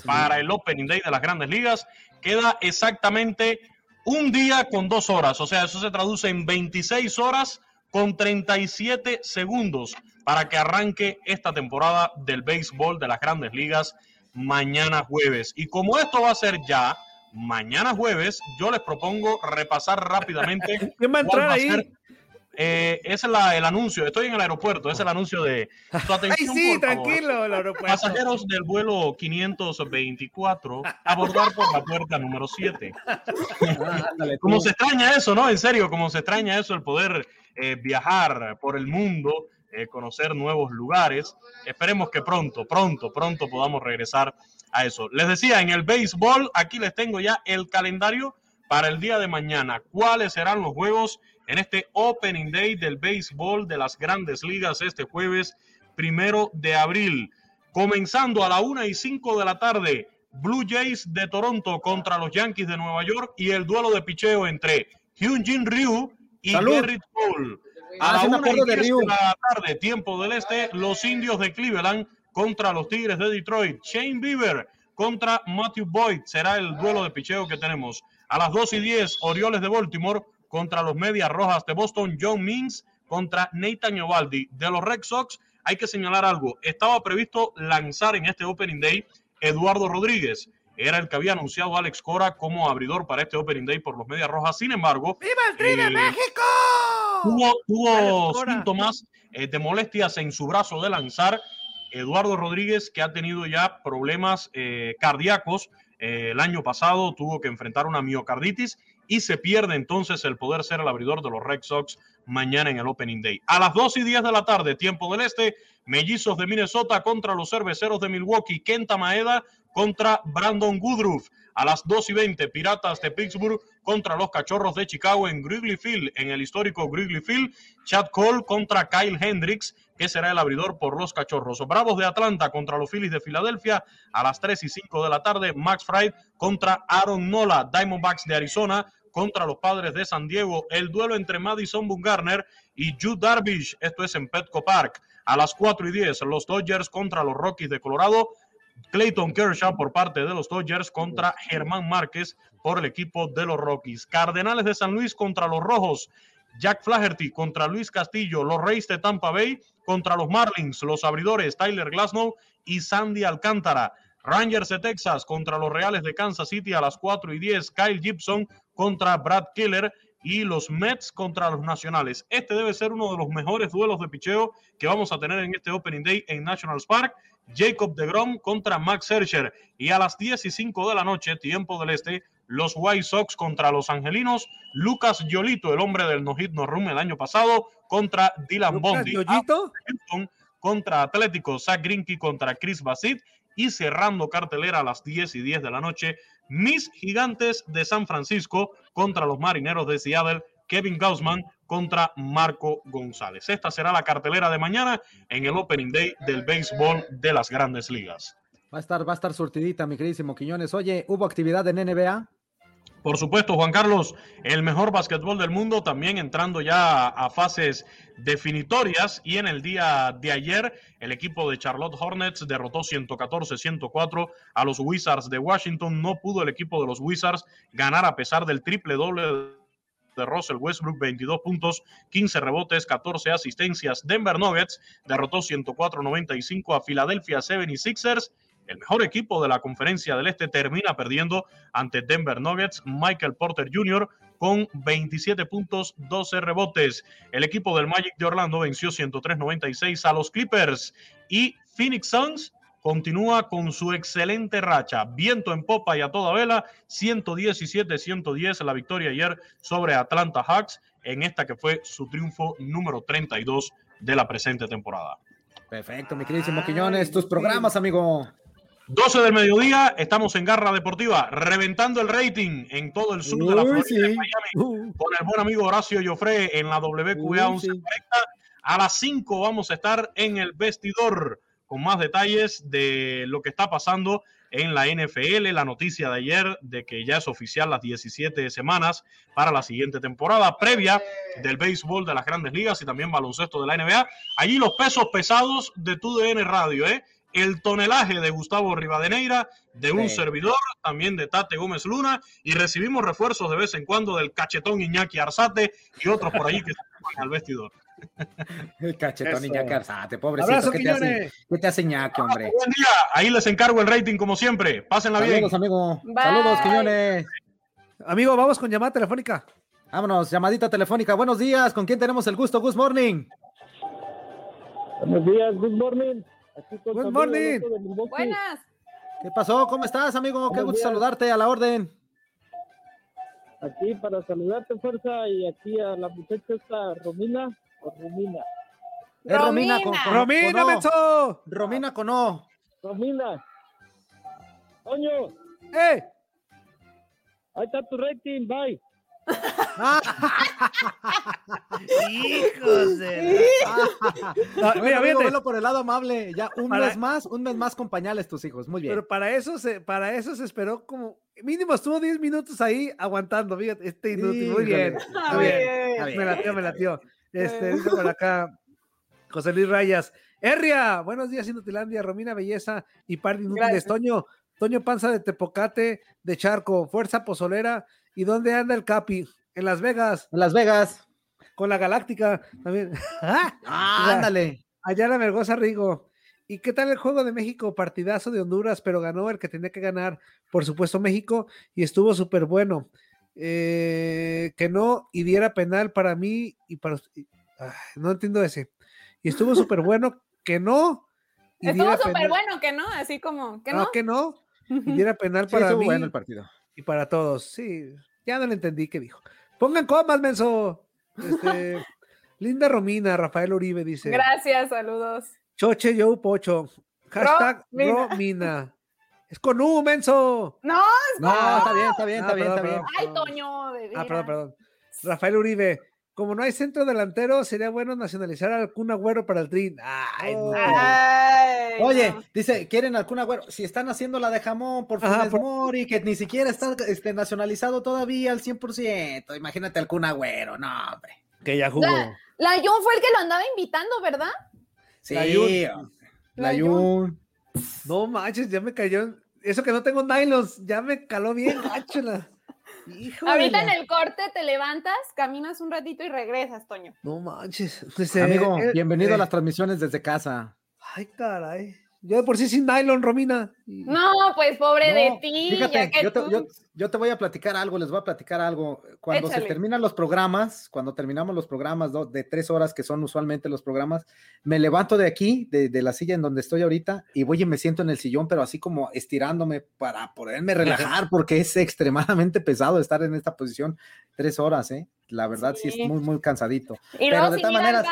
para el Opening Day de las grandes ligas. Queda exactamente un día con dos horas, o sea, eso se traduce en 26 horas con 37 segundos para que arranque esta temporada del béisbol de las grandes ligas mañana jueves. Y como esto va a ser ya mañana jueves, yo les propongo repasar rápidamente. ¿Quién va a entrar ahí? Eh, es el anuncio. Estoy en el aeropuerto. Es el anuncio de su atención. Ay, sí, tranquilo, el aeropuerto. Pasajeros del vuelo 524, abordar por la puerta número 7. como se extraña eso, ¿no? En serio, como se extraña eso, el poder eh, viajar por el mundo, eh, conocer nuevos lugares. Esperemos que pronto, pronto, pronto podamos regresar a eso. Les decía, en el béisbol, aquí les tengo ya el calendario para el día de mañana. ¿Cuáles serán los juegos? En este Opening Day del béisbol de las grandes ligas este jueves primero de abril. Comenzando a la una y cinco de la tarde, Blue Jays de Toronto contra los Yankees de Nueva York y el duelo de picheo entre Hyunjin Ryu y Garrett Cole. A la una y de, de la tarde, tiempo del este, los indios de Cleveland contra los Tigres de Detroit. Shane Bieber contra Matthew Boyd será el duelo de picheo que tenemos. A las dos y diez, Orioles de Baltimore contra los Medias Rojas de Boston, John Means contra Nathan Ovaldi de los Red Sox hay que señalar algo. Estaba previsto lanzar en este Opening Day Eduardo Rodríguez. Era el que había anunciado Alex Cora como abridor para este Opening Day por los Medias Rojas. Sin embargo, ¡Viva el Tri de eh, México! tuvo, síntomas eh, de molestias en su brazo de lanzar. Eduardo Rodríguez, que ha tenido ya problemas eh, cardíacos eh, el año pasado, tuvo que enfrentar una miocarditis y se pierde entonces el poder ser el abridor de los Red Sox mañana en el Opening Day. A las 2 y 10 de la tarde, tiempo del este, Mellizos de Minnesota contra los Cerveceros de Milwaukee, Kenta Maeda contra Brandon Woodruff. A las 2 y 20, Piratas de Pittsburgh contra los Cachorros de Chicago en Wrigley Field, en el histórico Wrigley Field. Chad Cole contra Kyle Hendricks, que será el abridor por los Cachorros. Bravos de Atlanta contra los Phillies de Filadelfia. A las 3 y 5 de la tarde, Max Fried contra Aaron Nola. Diamondbacks de Arizona contra los Padres de San Diego. El duelo entre Madison Bumgarner y Jude Darvish. Esto es en Petco Park. A las 4 y 10, los Dodgers contra los Rockies de Colorado. Clayton Kershaw por parte de los Dodgers contra Germán Márquez por el equipo de los Rockies. Cardenales de San Luis contra los Rojos. Jack Flaherty contra Luis Castillo. Los Reyes de Tampa Bay contra los Marlins. Los abridores Tyler Glasnow y Sandy Alcántara. Rangers de Texas contra los Reales de Kansas City a las 4 y 10. Kyle Gibson contra Brad Keller y los Mets contra los Nacionales. Este debe ser uno de los mejores duelos de picheo que vamos a tener en este Opening Day en Nationals Park. Jacob de Grom contra Max Scherzer. Y a las 10 y 5 de la noche, tiempo del este, los White Sox contra los Angelinos. Lucas Yolito, el hombre del no-hit no-run el año pasado, contra Dylan Bondi. Contra Atlético, Zach Greinke contra Chris Basit y cerrando cartelera a las 10 y 10 de la noche, mis gigantes de San Francisco contra los marineros de Seattle, Kevin Gaussman contra Marco González. Esta será la cartelera de mañana en el Opening Day del béisbol de las grandes ligas. Va a estar, va a estar surtidita, mi queridísimo Quiñones. Oye, ¿hubo actividad en NBA? Por supuesto, Juan Carlos, el mejor básquetbol del mundo, también entrando ya a fases definitorias. Y en el día de ayer, el equipo de Charlotte Hornets derrotó 114-104 a los Wizards de Washington. No pudo el equipo de los Wizards ganar a pesar del triple doble de Russell Westbrook, 22 puntos, 15 rebotes, 14 asistencias. Denver Nuggets derrotó 104-95 a Philadelphia 76ers. El mejor equipo de la conferencia del Este termina perdiendo ante Denver Nuggets. Michael Porter Jr. con 27 puntos, 12 rebotes. El equipo del Magic de Orlando venció 103-96 a los Clippers. Y Phoenix Suns continúa con su excelente racha. Viento en popa y a toda vela. 117-110 la victoria ayer sobre Atlanta Hawks en esta que fue su triunfo número 32 de la presente temporada. Perfecto, mi queridísimo Quiñones. Tus programas, amigo. 12 del mediodía, estamos en Garra Deportiva, reventando el rating en todo el sur de la Uy, Florida, sí. en Miami, con el buen amigo Horacio Joffre en la WQA Uy, sí. 1140. A las 5 vamos a estar en el vestidor con más detalles de lo que está pasando en la NFL, la noticia de ayer de que ya es oficial las 17 semanas para la siguiente temporada, previa del béisbol de las grandes ligas y también baloncesto de la NBA. Allí los pesos pesados de tu DN Radio, ¿eh? El tonelaje de Gustavo Rivadeneira, de un Sí. servidor, también de Tate Gómez Luna, y recibimos refuerzos de vez en cuando del cachetón Iñaki Arzate y otros por ahí que se al vestidor. El cachetón Eso. Iñaki Arzate, pobrecito. Abrazo, ¿Qué te, hace. ¿Qué te hace Iñaki, hombre? Buen día, ahí les encargo el rating como siempre. Pásenla bien. Saludos, amigo. Bye. Saludos, Quiñones. Amigo, vamos con llamada telefónica. Vámonos, llamadita telefónica. Buenos días. ¿Con quién tenemos el gusto? Good morning. Buenos días, good morning. Aquí con Good morning. Buenas. ¿Qué pasó? ¿Cómo estás, amigo? Qué Buenos gusto días. saludarte a la orden. Aquí para saludarte, fuerza, y aquí a la muchacha esta Romina, o Romina. Es Romina con, con- Romina, con O. Romina con O. Romina. Toño, ¡Eh! ahí está tu rating, bye. ¡Hijos de... No, mira, amigo, velo por el lado amable. Ya un Para- mes más, un mes más con pañales tus hijos. Muy bien. pero para eso, se, para eso se esperó como... Mínimo estuvo 10 minutos ahí aguantando, fíjate, este inútil. Muy bien. Está Muy bien, bien. bien. Me latió, me latió. Este, dice por acá José Luis Rayas. Herria, buenos días, Inutilandia, Romina Belleza y par de inútiles. Toño, Toño Panza de Tepocate, de Charco, Fuerza Pozolera. ¿Y dónde anda el Capi? En Las Vegas, En Las Vegas. con la Galáctica también. Ah, Ya. ándale. Allá la Mergoza Rigo. ¿Y qué tal el juego de México? Partidazo de Honduras, pero ganó el que tenía que ganar, por supuesto, México, y estuvo súper bueno. Eh, que no y diera penal para mí y para. no entiendo ese. Y estuvo súper bueno que no. estuvo súper bueno que no, así como que no. que no. Y diera penal para mí. bueno el partido. Y para todos. Sí, ya no le entendí qué dijo. Pongan comas, menso. Este, Linda Romina, Rafael Uribe dice. Gracias, saludos. Choche Joe Pocho. Hashtag Romina. Es con U, menso. No, es no, está bien, está bien, está bien, está bien. Ay, Toño. ah, perdón, perdón. Rafael Uribe. Como no hay centro delantero, sería bueno nacionalizar al Kun Agüero para el Trin. Ay, Oye, dice, quieren al Kun Agüero. Si están haciendo la de jamón por Funes Mori, que ni siquiera está este, nacionalizado todavía al 100%. Imagínate al Kun Agüero, no, hombre. Que ya jugó. La, Jun fue el que lo andaba invitando, ¿verdad? Sí, la Jun. La Jun. No manches, ya me cayó. Eso que no tengo nylons, ya me caló bien, Ahorita en el corte te levantas, caminas un ratito y regresas, Toño. No manches. Amigo, bienvenido a las transmisiones desde casa. Ay, caray. Yo de por sí sin nylon, Romina. No, pues pobre de ti. Fíjate, yo, te, voy a platicar algo, les voy a platicar algo. Cuando se terminan los programas, cuando terminamos los programas de tres horas, que son usualmente los programas, me levanto de aquí, de, la silla en donde estoy ahorita, y voy y me siento en el sillón, pero así como estirándome para poderme relajar, porque es extremadamente pesado estar en esta posición tres horas, ¿eh? La verdad sí, es muy, muy cansadito. Y pero de todas maneras.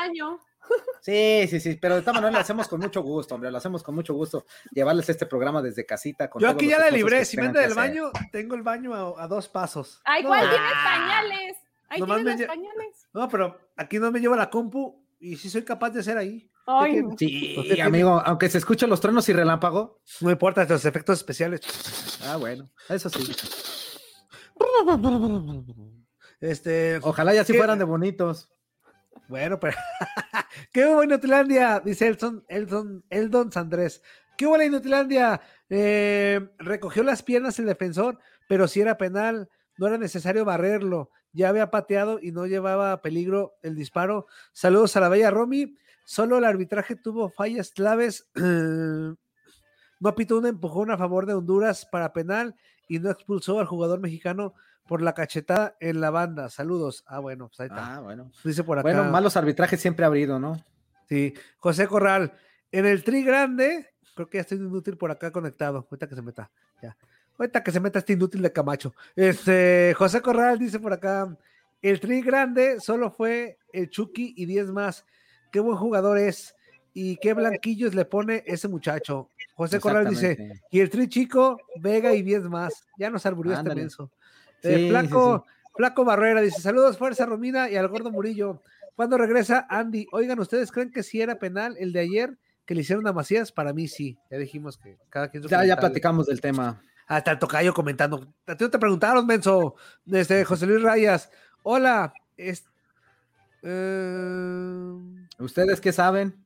Sí, sí, sí, pero de todas maneras lo hacemos con mucho gusto, hombre, lo hacemos con mucho gusto, llevarles este programa desde casita. Yo aquí ya la libré, si vende del baño, tengo el baño a, dos pasos. Ay, ¿cuál tiene pañales? Ahí tiene los pañales. No, pero aquí no me lleva la compu y sí soy capaz de hacer ahí. Ay, sí, amigo, aunque se escuchen los truenos y relámpago. No importa, los efectos especiales. Ah, bueno, eso sí. Este, Ojalá ya sí fueran de bonitos. Bueno, pero qué hubo Inutilandia, dice Elson, Elson, Eldon Sandrés. ¿Qué la Inutilandia? Eh, recogió las piernas el defensor, pero si era penal, no era necesario barrerlo. Ya había pateado y no llevaba peligro el disparo. Saludos a la bella Romy. Solo el arbitraje tuvo fallas claves. no pitó un empujón a favor de Honduras para penal y no expulsó al jugador mexicano por la cachetada en la banda. Saludos. Ah, bueno, pues ahí está. Ah, bueno. Dice por acá. Bueno, malos arbitrajes siempre ha habido, ¿no? Sí. José Corral, en el tri grande, creo que ya estoy inútil por acá conectado. Ahorita que se meta. Ya. Ahorita que se meta este inútil de Camacho. Este, José Corral dice por acá, el tri grande solo fue el Chucky y 10 más. Qué buen jugador es. Y qué blanquillos le pone ese muchacho. José Corral dice, y el tri chico, Vega y 10 más. Ya nos arburió este menso. Eh, Flaco, Barrera dice: Saludos, Fuerza Romina y al gordo Murillo. ¿Cuándo regresa Andy? Oigan, ¿ustedes creen que sí era penal el de ayer que le hicieron a Macías? Para mí sí. Ya dijimos que cada quien. Ya, ya platicamos del tema. Hasta el tocayo comentando. A ti te preguntaron, Menso. Desde José Luis Rayas. Hola. Es, eh, ¿Ustedes qué saben?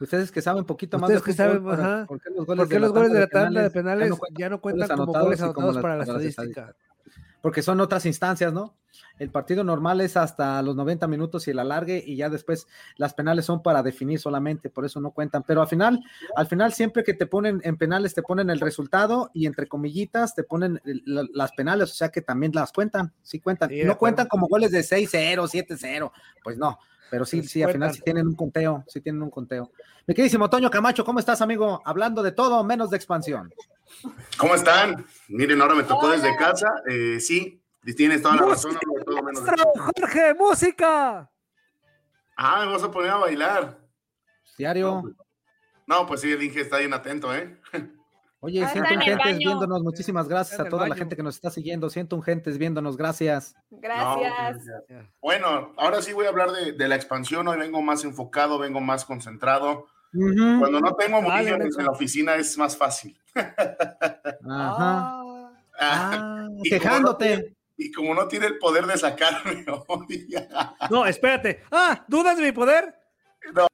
Ustedes que saben poquito más de que saben, ¿por qué los goles, de, la tanda de penales ya no cuentan, como goles anotados para la estadística? Porque son otras instancias, ¿no? El partido normal es hasta los 90 minutos y el alargue y ya después las penales son para definir solamente, por eso no cuentan. Pero al final, al final siempre que te ponen en penales te ponen el resultado y entre comillitas te ponen las penales, o sea que también las cuentan, sí cuentan. no cuentan como goles de 6-0, 7-0, pues no. Pero sí, sí, al final sí tienen un conteo, sí tienen un conteo. Mi queridísimo Toño Camacho, ¿cómo estás, amigo? Hablando de todo menos de expansión. ¿Cómo están? Miren, ahora me tocó desde casa. Eh, sí, tienes toda la razón. Todo menos de Jorge, música. Ah, me vas a poner a bailar. Diario. No, pues, sí, el Inge está bien atento, ¿eh? Oye, siento un gentes viéndonos. Muchísimas gracias a toda la gente que nos está siguiendo. Siento un gentes viéndonos. Gracias. Gracias. bueno, ahora sí voy a hablar de, la expansión. Hoy vengo más enfocado, vengo más concentrado. Cuando no tengo movimientos en la oficina es más fácil. Ajá. Ah, ah quejándote. y como no tiene el poder de sacarme. no, espérate. Ah, ¿dudas de mi poder? No.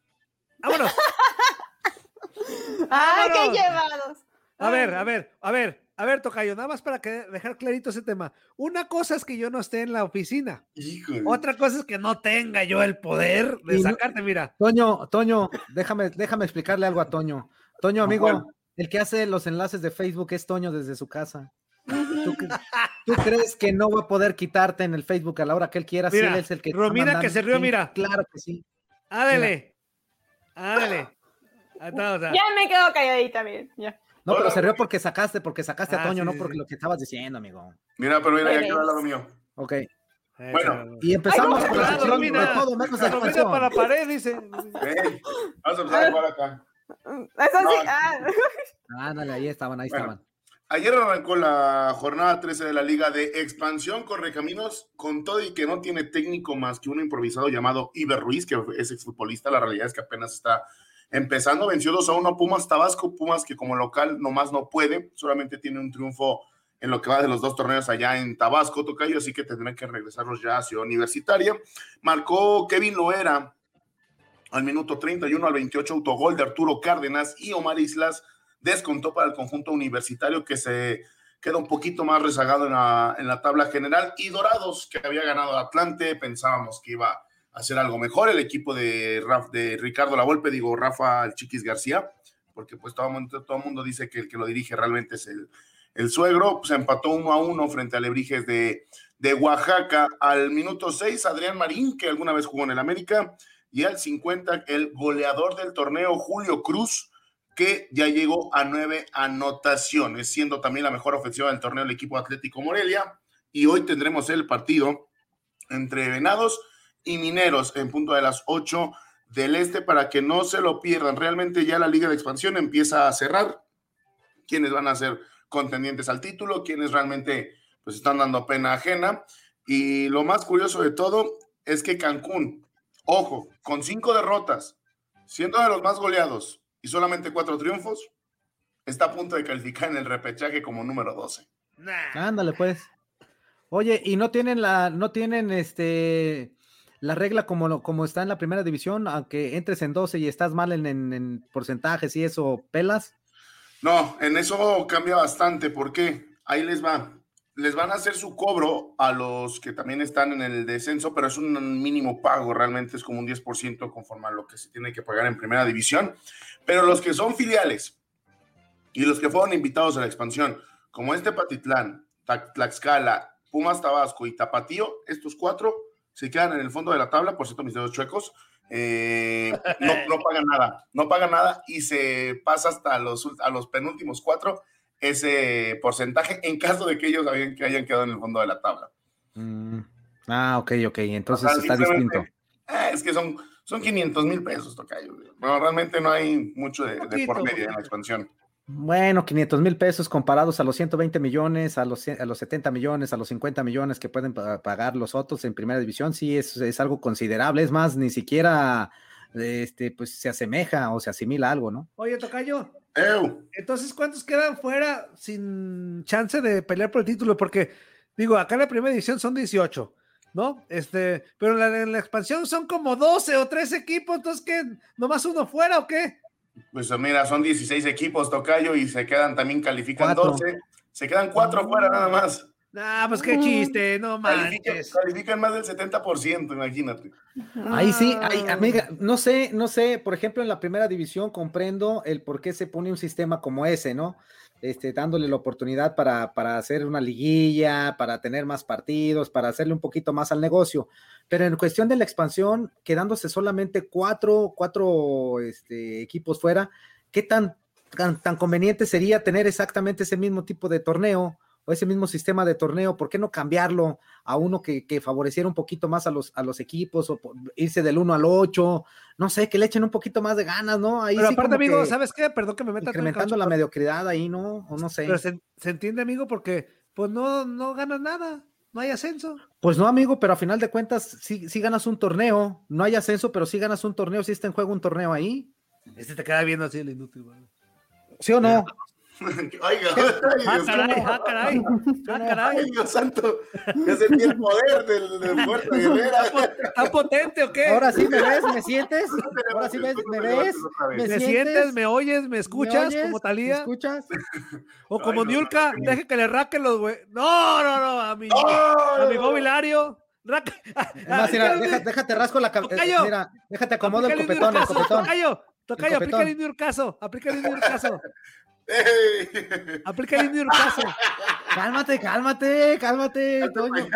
Vámonos. ¡Ay, qué llevados! A ver, a ver, a ver. A ver, Tocayo, nada más para que dejar clarito ese tema. Una cosa es que yo no esté en la oficina. Otra cosa es que no tenga yo el poder de sacarte, mira. Toño, Toño, déjame, déjame explicarle algo a Toño. Toño, amigo, el que hace los enlaces de Facebook es Toño desde su casa. ¿Tú, crees que no va a poder quitarte en el Facebook a la hora que él quiera? Mira, si él es el que Romina que se rió, mira. Claro que sí. Ándale. Ándale. Ya me quedo calladita, bien. Ya. No, pero se rió porque sacaste, porque sacaste a ah, Toño, no porque lo que estabas diciendo, amigo. Mira, pero mira, ya quedó al lado mío. Ok. Bueno, y empezamos con la sección de todo menos de expansión. para la pared, dice. vamos a empezar a jugar acá. Eso sí. Ah. Ándale, ahí estaban, ahí estaban. Ayer arrancó la jornada 13 de la Liga de Expansión Correcaminos con todo y que no tiene técnico más que un improvisado llamado Iber Ruiz, que es exfutbolista. La realidad es que apenas está Empezando, venció 2 a 1 Pumas Tabasco, Pumas que como local nomás no puede, solamente tiene un triunfo en lo que va de los dos torneos allá en Tabasco, Tocayo, así que tendrán que regresarlos ya a Universitaria. Marcó Kevin Loera al minuto 31 al 28, autogol de Arturo Cárdenas y Omar Islas descontó para el conjunto universitario que se queda un poquito más rezagado en la, en la tabla general y Dorados que había ganado Atlante, pensábamos que iba hacer algo mejor. El equipo de, de Ricardo Lavolpe, digo Rafa Chiquis García, porque pues todo el mundo, todo mundo dice que el que lo dirige realmente es el, el suegro, pues empató uno a uno frente a Lebrijes de, de Oaxaca. Al minuto 6, Adrián Marín, que alguna vez jugó en el América, y al 50 el goleador del torneo, Julio Cruz, que ya llegó a nueve anotaciones, siendo también la mejor ofensiva del torneo el equipo Atlético Morelia, y hoy tendremos el partido entre Venados y Mineros en punto de las 8 del Este para que no se lo pierdan. Realmente ya la Liga de Expansión empieza a cerrar. Quienes van a ser contendientes al título, quienes realmente pues están dando pena ajena. Y lo más curioso de todo es que Cancún, ojo, con cinco derrotas, siendo de los más goleados y solamente cuatro triunfos, está a punto de calificar en el repechaje como número 12. Ándale, pues. Oye, y no tienen la, no tienen este la regla como, como está en la primera división, aunque entres en 12 y estás mal en, porcentajes y eso, ¿pelas? No, en eso cambia bastante, porque ahí les va. Les van a hacer su cobro a los que también están en el descenso, pero es un mínimo pago, realmente es como un 10% conforme a lo que se tiene que pagar en primera división. Pero los que son filiales y los que fueron invitados a la expansión, como este Patitlán, Tlaxcala, Pumas Tabasco y Tapatío, estos cuatro se quedan en el fondo de la tabla, por cierto, mis dedos chuecos, eh, no, no, pagan nada, no pagan nada y se pasa hasta los, a los penúltimos cuatro ese porcentaje en caso de que ellos hayan, que hayan quedado en el fondo de la tabla. Mm, ah, ok, ok, entonces está distinto. Eh, es que son, son 500 mil pesos, Tocayo. Bueno, realmente no hay mucho de, de por medio en la expansión. Bueno, 500 mil pesos comparados a los 120 millones, a los, a los 70 millones, a los 50 millones que pueden pagar los otros en primera división, sí es, es algo considerable. Es más, ni siquiera este, pues, se asemeja o se asimila algo, ¿no? Oye, Tocayo. Entonces, ¿cuántos quedan fuera sin chance de pelear por el título? Porque, digo, acá en la primera división son 18. ¿no? Este, pero en la, en la, expansión son como 12 o 13 equipos, entonces, ¿qué? ¿Nomás uno fuera o qué? Pues mira, son 16 equipos, Tocayo, y se quedan también, califican 12. Se quedan cuatro fuera nada más. Nah, pues qué chiste, no manches. Califican, más del 70%, imagínate. Ahí sí, ahí, amiga, no sé, no sé, por ejemplo, en la primera división comprendo el por qué se pone un sistema como ese, ¿no? Este, dándole la oportunidad para, para hacer una liguilla, para tener más partidos, para hacerle un poquito más al negocio. Pero en cuestión de la expansión, quedándose solamente cuatro, cuatro este, equipos fuera, ¿qué tan, tan, conveniente sería tener exactamente ese mismo tipo de torneo o ese mismo sistema de torneo? ¿Por qué no cambiarlo a uno que, que favoreciera un poquito más a los, a los equipos o irse del 1 al 8? No sé, que le echen un poquito más de ganas, ¿no? Ahí Pero aparte, amigo, ¿sabes qué? Perdón que me meta. Incrementando la mediocridad ahí, ¿no? O no sé. Pero se, se entiende, amigo, porque pues no, no ganas nada. No hay ascenso. Pues no, amigo, pero a final de cuentas sí, ganas un torneo. No hay ascenso, pero sí ganas un torneo, sí está en juego un torneo ahí. Este te queda viendo así el inútil, ¿Sí o no? Oiga, ah, caray, ah, caray, ah, caray. Ay, Dios santo, ya sentí el poder del, del Puerto Guerrera. ¿Está potente o qué? Ahora sí me ves, me sientes. Ahora sí me, me ves, me, ¿Me sientes, me oyes, me escuchas, ¿Me oyes? como Talía. ¿Me escuchas? O como Ay, Niurka, no, deje que le raquen los güey. No, no, no, a mi, oh, a mi mira, déjate, déjate rasco la cabeza. Mira, déjate acomodo el copetón, el copetón. Tocayo, tocayo, aplica el Niurcaso, aplica el Aplica el Niurcaso. Cálmate, cálmate, cálmate, Toño.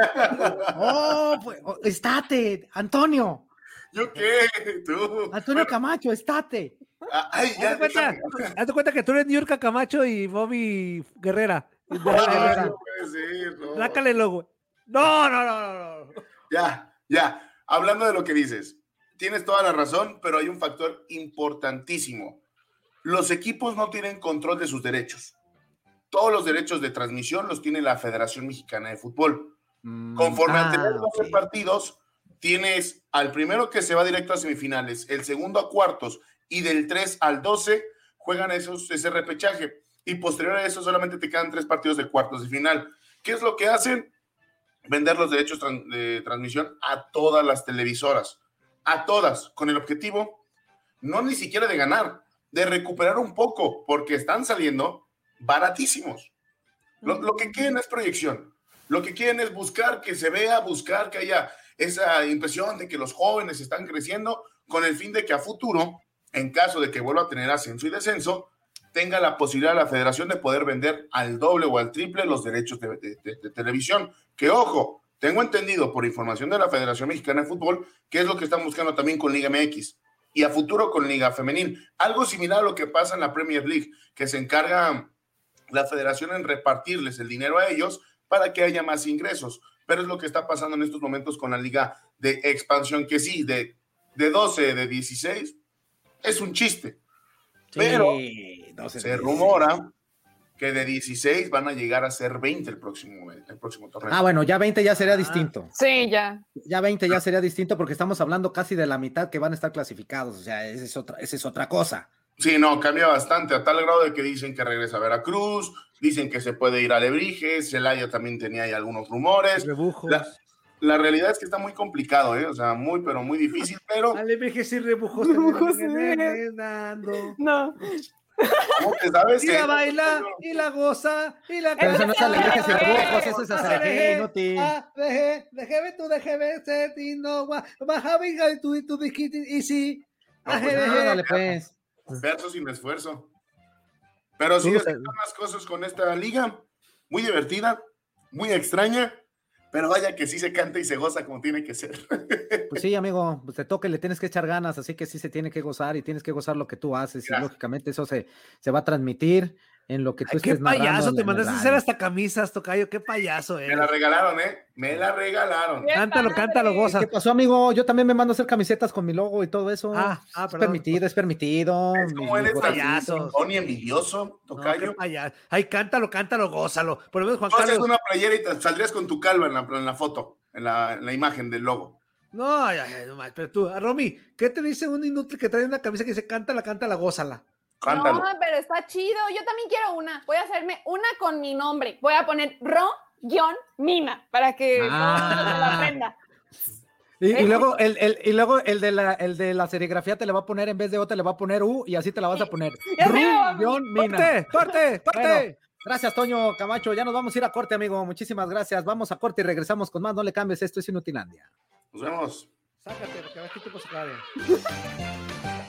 Oh, pues, oh, estate, Antonio. ¿Yo qué? Tú. Antonio Camacho, estate. Ay, ya. Hazte cuenta, hazte cuenta que tú eres Niurka Camacho y Bobby Guerrera. No, no puede ser, no. Logo. No, no, no, no. Ya, ya. Hablando de lo que dices, tienes toda la razón, pero hay un factor importantísimo. Los equipos no tienen control de sus derechos. Todos los derechos de transmisión los tiene la Federación Mexicana de Fútbol. Mm, Conforme ah, a tener 12 okay. partidos, tienes al primero que se va directo a semifinales, el segundo a cuartos y del 3 al 12 juegan esos, ese repechaje. Y posterior a eso solamente te quedan tres partidos de cuartos de final. ¿Qué es lo que hacen? Vender los derechos de transmisión a todas las televisoras, a todas, con el objetivo, no ni siquiera de ganar, de recuperar un poco, porque están saliendo baratísimos. Lo, lo, que quieren es proyección. Lo que quieren es buscar que se vea, buscar que haya esa impresión de que los jóvenes están creciendo con el fin de que a futuro, en caso de que vuelva a tener ascenso y descenso, tenga la posibilidad la federación de poder vender al doble o al triple los derechos de, de, de, de televisión. Que ojo, tengo entendido por información de la Federación Mexicana de Fútbol que es lo que están buscando también con Liga MX y a futuro con Liga Femenil. Algo similar a lo que pasa en la Premier League, que se encarga la federación en repartirles el dinero a ellos para que haya más ingresos. Pero es lo que está pasando en estos momentos con la Liga de Expansión, que sí, de, de 12, de 16, es un chiste. Sí, Pero no se, se rumora que de 16 van a llegar a ser 20 el próximo, el próximo torneo. Ah, bueno, ya 20 ya sería distinto. Sí, ya. Ya 20 ya sería distinto porque estamos hablando casi de la mitad que van a estar clasificados, o sea, esa es otra, esa es otra cosa. Sí, no, cambia bastante, a tal grado de que dicen que regresa a Veracruz, dicen que se puede ir a Lebrijes, Celaya también tenía ahí algunos rumores. La, la, realidad es que está muy complicado, ¿eh? O sea, muy, pero muy difícil, pero... Alebrijes y rebujos. rebujos no. ¿Cómo que sabes? Y la baila, y la goza, y la Pero eso no es eso es inútil. Deje, déjeme tú, déjeme ser, y no, baja, venga, y tú, y tú, y sí. Dale, pues. Verso sin esfuerzo. Pero sí, más cosas con esta liga. Muy divertida, muy extraña, pero vaya que sí se canta y se goza como tiene que ser. Pues sí, amigo, pues te toca y le tienes que echar ganas, así que sí se tiene que gozar y tienes que gozar lo que tú haces y lógicamente eso se, se va a transmitir en lo que tú Ay, estés Qué payaso, te mandaste a hacer hasta camisas, Tocayo, qué payaso, eh. Me la regalaron, eh. Me la regalaron. Cántalo, cántalo, goza. ¿Qué pasó, amigo? Yo también me mando a hacer camisetas con mi logo y todo eso. Ah, ah es permitido, es permitido. Es como eres payaso. Tony envidioso, Tocayo. No, payaso. Ay, cántalo, cántalo, gózalo. Por lo menos Juan Tú Carlos. una playera y te saldrías con tu calva en la, en la foto, en la, en la imagen del logo. No, ay, ay, no, pero tú, Romy, ¿qué te dice un inútil que trae una camisa que dice cántala, cántala, gózala? Cántalo. No, pero está chido. Yo también quiero una. Voy a hacerme una con mi nombre. Voy a poner Ro-Mina para que Ah. la aprenda. Y, y luego, el, el, y luego el, de la, el de la serigrafía te le va a poner, en vez de O, te le va a poner U y así te la vas a poner. Mina. ¡Corte, corte, corte! Bueno, gracias, Toño Camacho. Ya nos vamos a ir a corte, amigo. Muchísimas gracias. Vamos a corte y regresamos con más. No le cambies, esto es Inutilandia. Nos vemos. Sácate, porque a ver qué tipo se.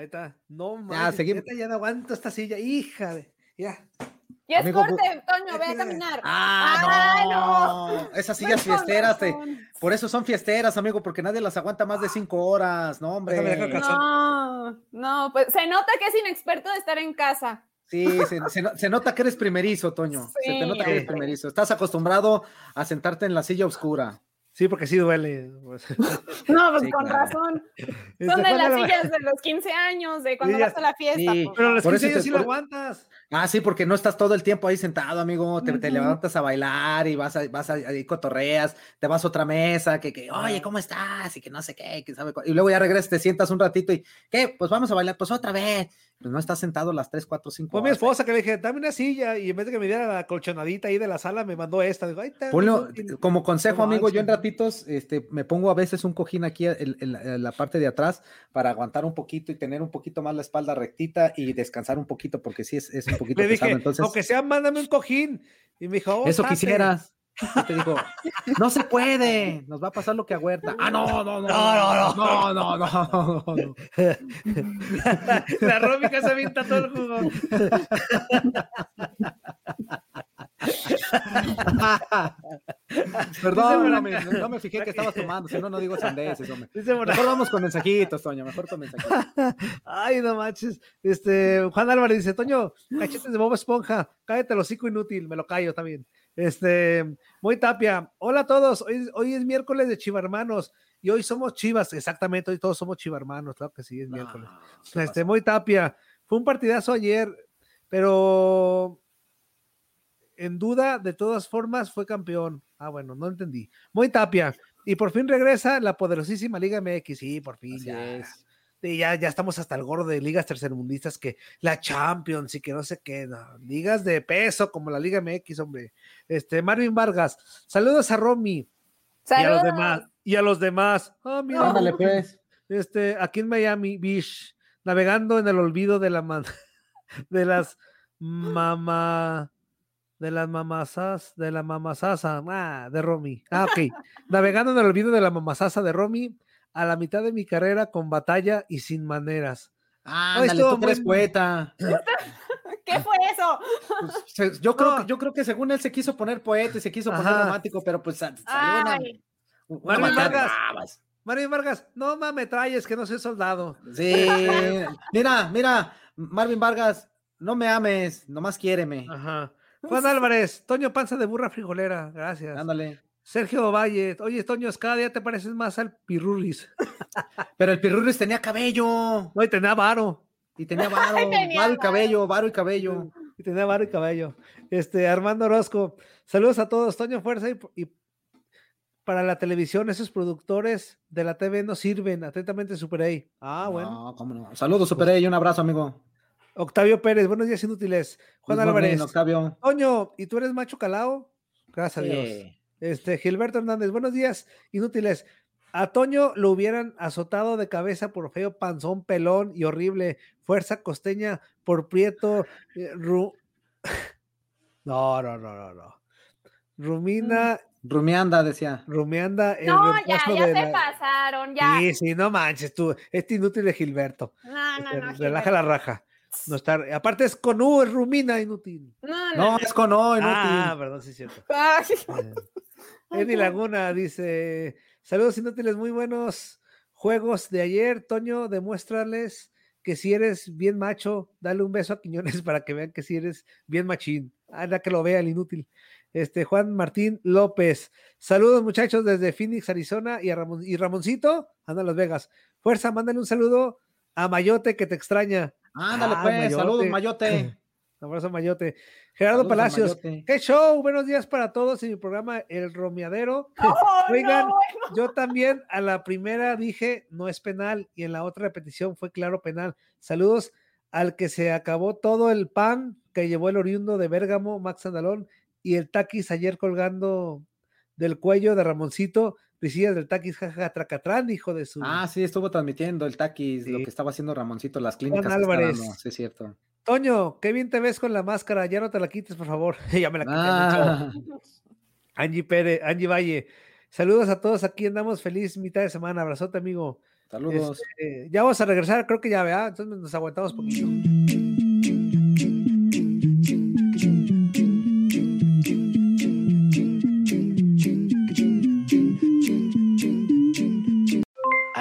Ahí está. No mames. seguimos. neta, Ya no aguanto esta silla. Hija de. Ya. Y es Amigo, corte, Toño, ve a caminar. Ah, Ay, no. Esas sillas fiesteras, te- por eso son fiesteras, amigo, porque nadie las aguanta más de cinco horas, no, hombre. No, no, pues se nota que es inexperto de estar en casa. Sí, se, se no- se nota que eres primerizo, Toño. Se te nota que eres primerizo. Estás acostumbrado a sentarte en la silla oscura. Sí, porque sí duele. Pues. No, pues con razón. Este, Son de las sillas de los 15 años, de cuando vas a la fiesta. Sí. Pues. Pero los 15 años sí lo aguantas. Ah, sí, porque no estás todo el tiempo ahí sentado, amigo. Te, te levantas a bailar y vas a, vas a, ahí cotorreas, te vas a otra mesa, que, que, oye, ¿cómo estás? Y que no sé qué, que sabe. Y luego ya regresas, te sientas un ratito y, ¿qué? Pues vamos a bailar, pues otra vez. Pues no estás sentado las 3, 4, 5 Fue mi esposa que le dije, dame una silla, y en vez de que me diera la colchonadita ahí de la sala, me mandó esta. Digo, Ay, Ponlo, como consejo, amigo, yo en este, me pongo a veces un cojín aquí en, en, la parte de atrás para aguantar un poquito y tener un poquito más la espalda rectita y descansar un poquito, porque sí es, es un poquito le dije, pesado. Entonces, aunque sea, mándame un cojín. Y me dijo, oh, eso quisieras. Y te digo, no se puede, nos va a pasar lo que a Huerta. Ah, no, no, no, no, no, no, no, no, no. La rómica se avienta todo el jugo. Perdón, no me, no me, fijé que estabas tomando, si no, no digo sandeces, hombre. Mejor vamos con mensajitos, Toño, mejor con mensajitos. Ay, no manches. Este, Juan Álvarez dice, Toño, cachetes de Bob Esponja, cállate el hocico inútil, me lo callo también. Este, muy tapia. Hola a todos. Hoy, hoy es miércoles de Chivarmanos y hoy somos Chivas. Exactamente, hoy todos somos Chivarmanos. Claro que sí, es miércoles. este, muy tapia. Fue un partidazo ayer, pero en duda, de todas formas, fue campeón. Ah, bueno, no entendí. Muy tapia. Y por fin regresa la poderosísima Liga MX. Sí, por fin. Ya. Y ya, ya estamos hasta el gordo de ligas tercermundistas que la Champions y que no sé qué, ligas de peso como la Liga MX, hombre. Este, Marvin Vargas, saludos a Romy y a los demás. Y a los demás. Oh, mira, Ándale, pues. Este, aquí en Miami Beach, navegando en el olvido de la man, de las mamá de las mamasas, de la mamasasa, ah, de Romy. Ah, ok. navegando en el olvido de la mamasasa de Romy a la mitad de mi carrera con batalla y sin maneras. Ah, dale, tú eres poeta. ¿Qué fue eso? Pues, yo, creo, yo creo que según él se quiso poner poeta y se quiso poner romántico, pero pues salió una, una Marvin Vargas. Marvin Vargas, no mames, traes que no soy soldado. Sí, mira, mira, Marvin Vargas, no me ames, nomás quiéreme. Ajá. Juan Álvarez, Toño Panza de Burra Frijolera, gracias. Ándale. Sergio Valle, oye, Toño, cada día te pareces más al Pirurris. Pero el Pirurris tenía cabello. No, y tenía varo. Y tenía varo, varo y cabello, varo y cabello. Y tenía varo y cabello. Este, Armando Orozco, saludos a todos, Toño Fuerza y, para la televisión, esos productores de la TV no sirven. Atentamente, Super A. Ah, bueno. No, cómo no. Saludos, Super A, y un abrazo, amigo. Octavio Pérez, buenos días inútiles. Juan Álvarez. Octavio. Toño, ¿y tú eres macho calao? Gracias a Dios. Este, Gilberto Hernández, buenos días, inútiles. A Toño lo hubieran azotado de cabeza por feo, panzón, pelón y horrible. Fuerza costeña por prieto. Eh, ru... No, no, no, no, no. Rumina. Mm. Rumianda, decía. Rumianda. No, ya, ya se pasaron, ya. Sí, sí, no manches tú. Este inútil de Gilberto. No, no, este, no. Relaja la raja. No estar, aparte es con U, es Rumina inútil. No, no, no, es con O inútil. Ah, perdón, sí es cierto. Eh, Eddie Laguna dice: Saludos inútiles, muy buenos juegos de ayer. Toño, demuéstrales que si eres bien macho, dale un beso a Quiñones para que vean que si eres bien machín. Anda que lo vea el inútil. Este Juan Martín López. Saludos, muchachos, desde Phoenix, Arizona y, a Ramon, y Ramoncito, anda a Las Vegas. Fuerza, mándale un saludo a Mayote que te extraña. Ándale, ah, pues, saludos, Mayote. Un abrazo, Mayote. Gerardo Palacios, qué show, buenos días para todos en mi programa El Romeadero. Oigan, yo también a la primera dije no es penal y en la otra repetición fue claro penal. Saludos al que se acabó todo el pan que llevó el oriundo de Bérgamo, Max Andalón, y el taquis ayer colgando del cuello de Ramoncito, decías del taquis jajaja tracatrán, hijo de su. Ah, sí, estuvo transmitiendo el taquis, lo que estaba haciendo Ramoncito, las clínicas. Álvarez. sí, es cierto. Toño, qué bien te ves con la máscara, ya no te la quites, por favor. ya me la quité. Ah. Angie Pérez, Angie Valle. Saludos a todos, aquí andamos feliz mitad de semana. Abrazote, amigo. Saludos. Este, ya vamos a regresar, creo que ya vea, entonces nos aguantamos poquito.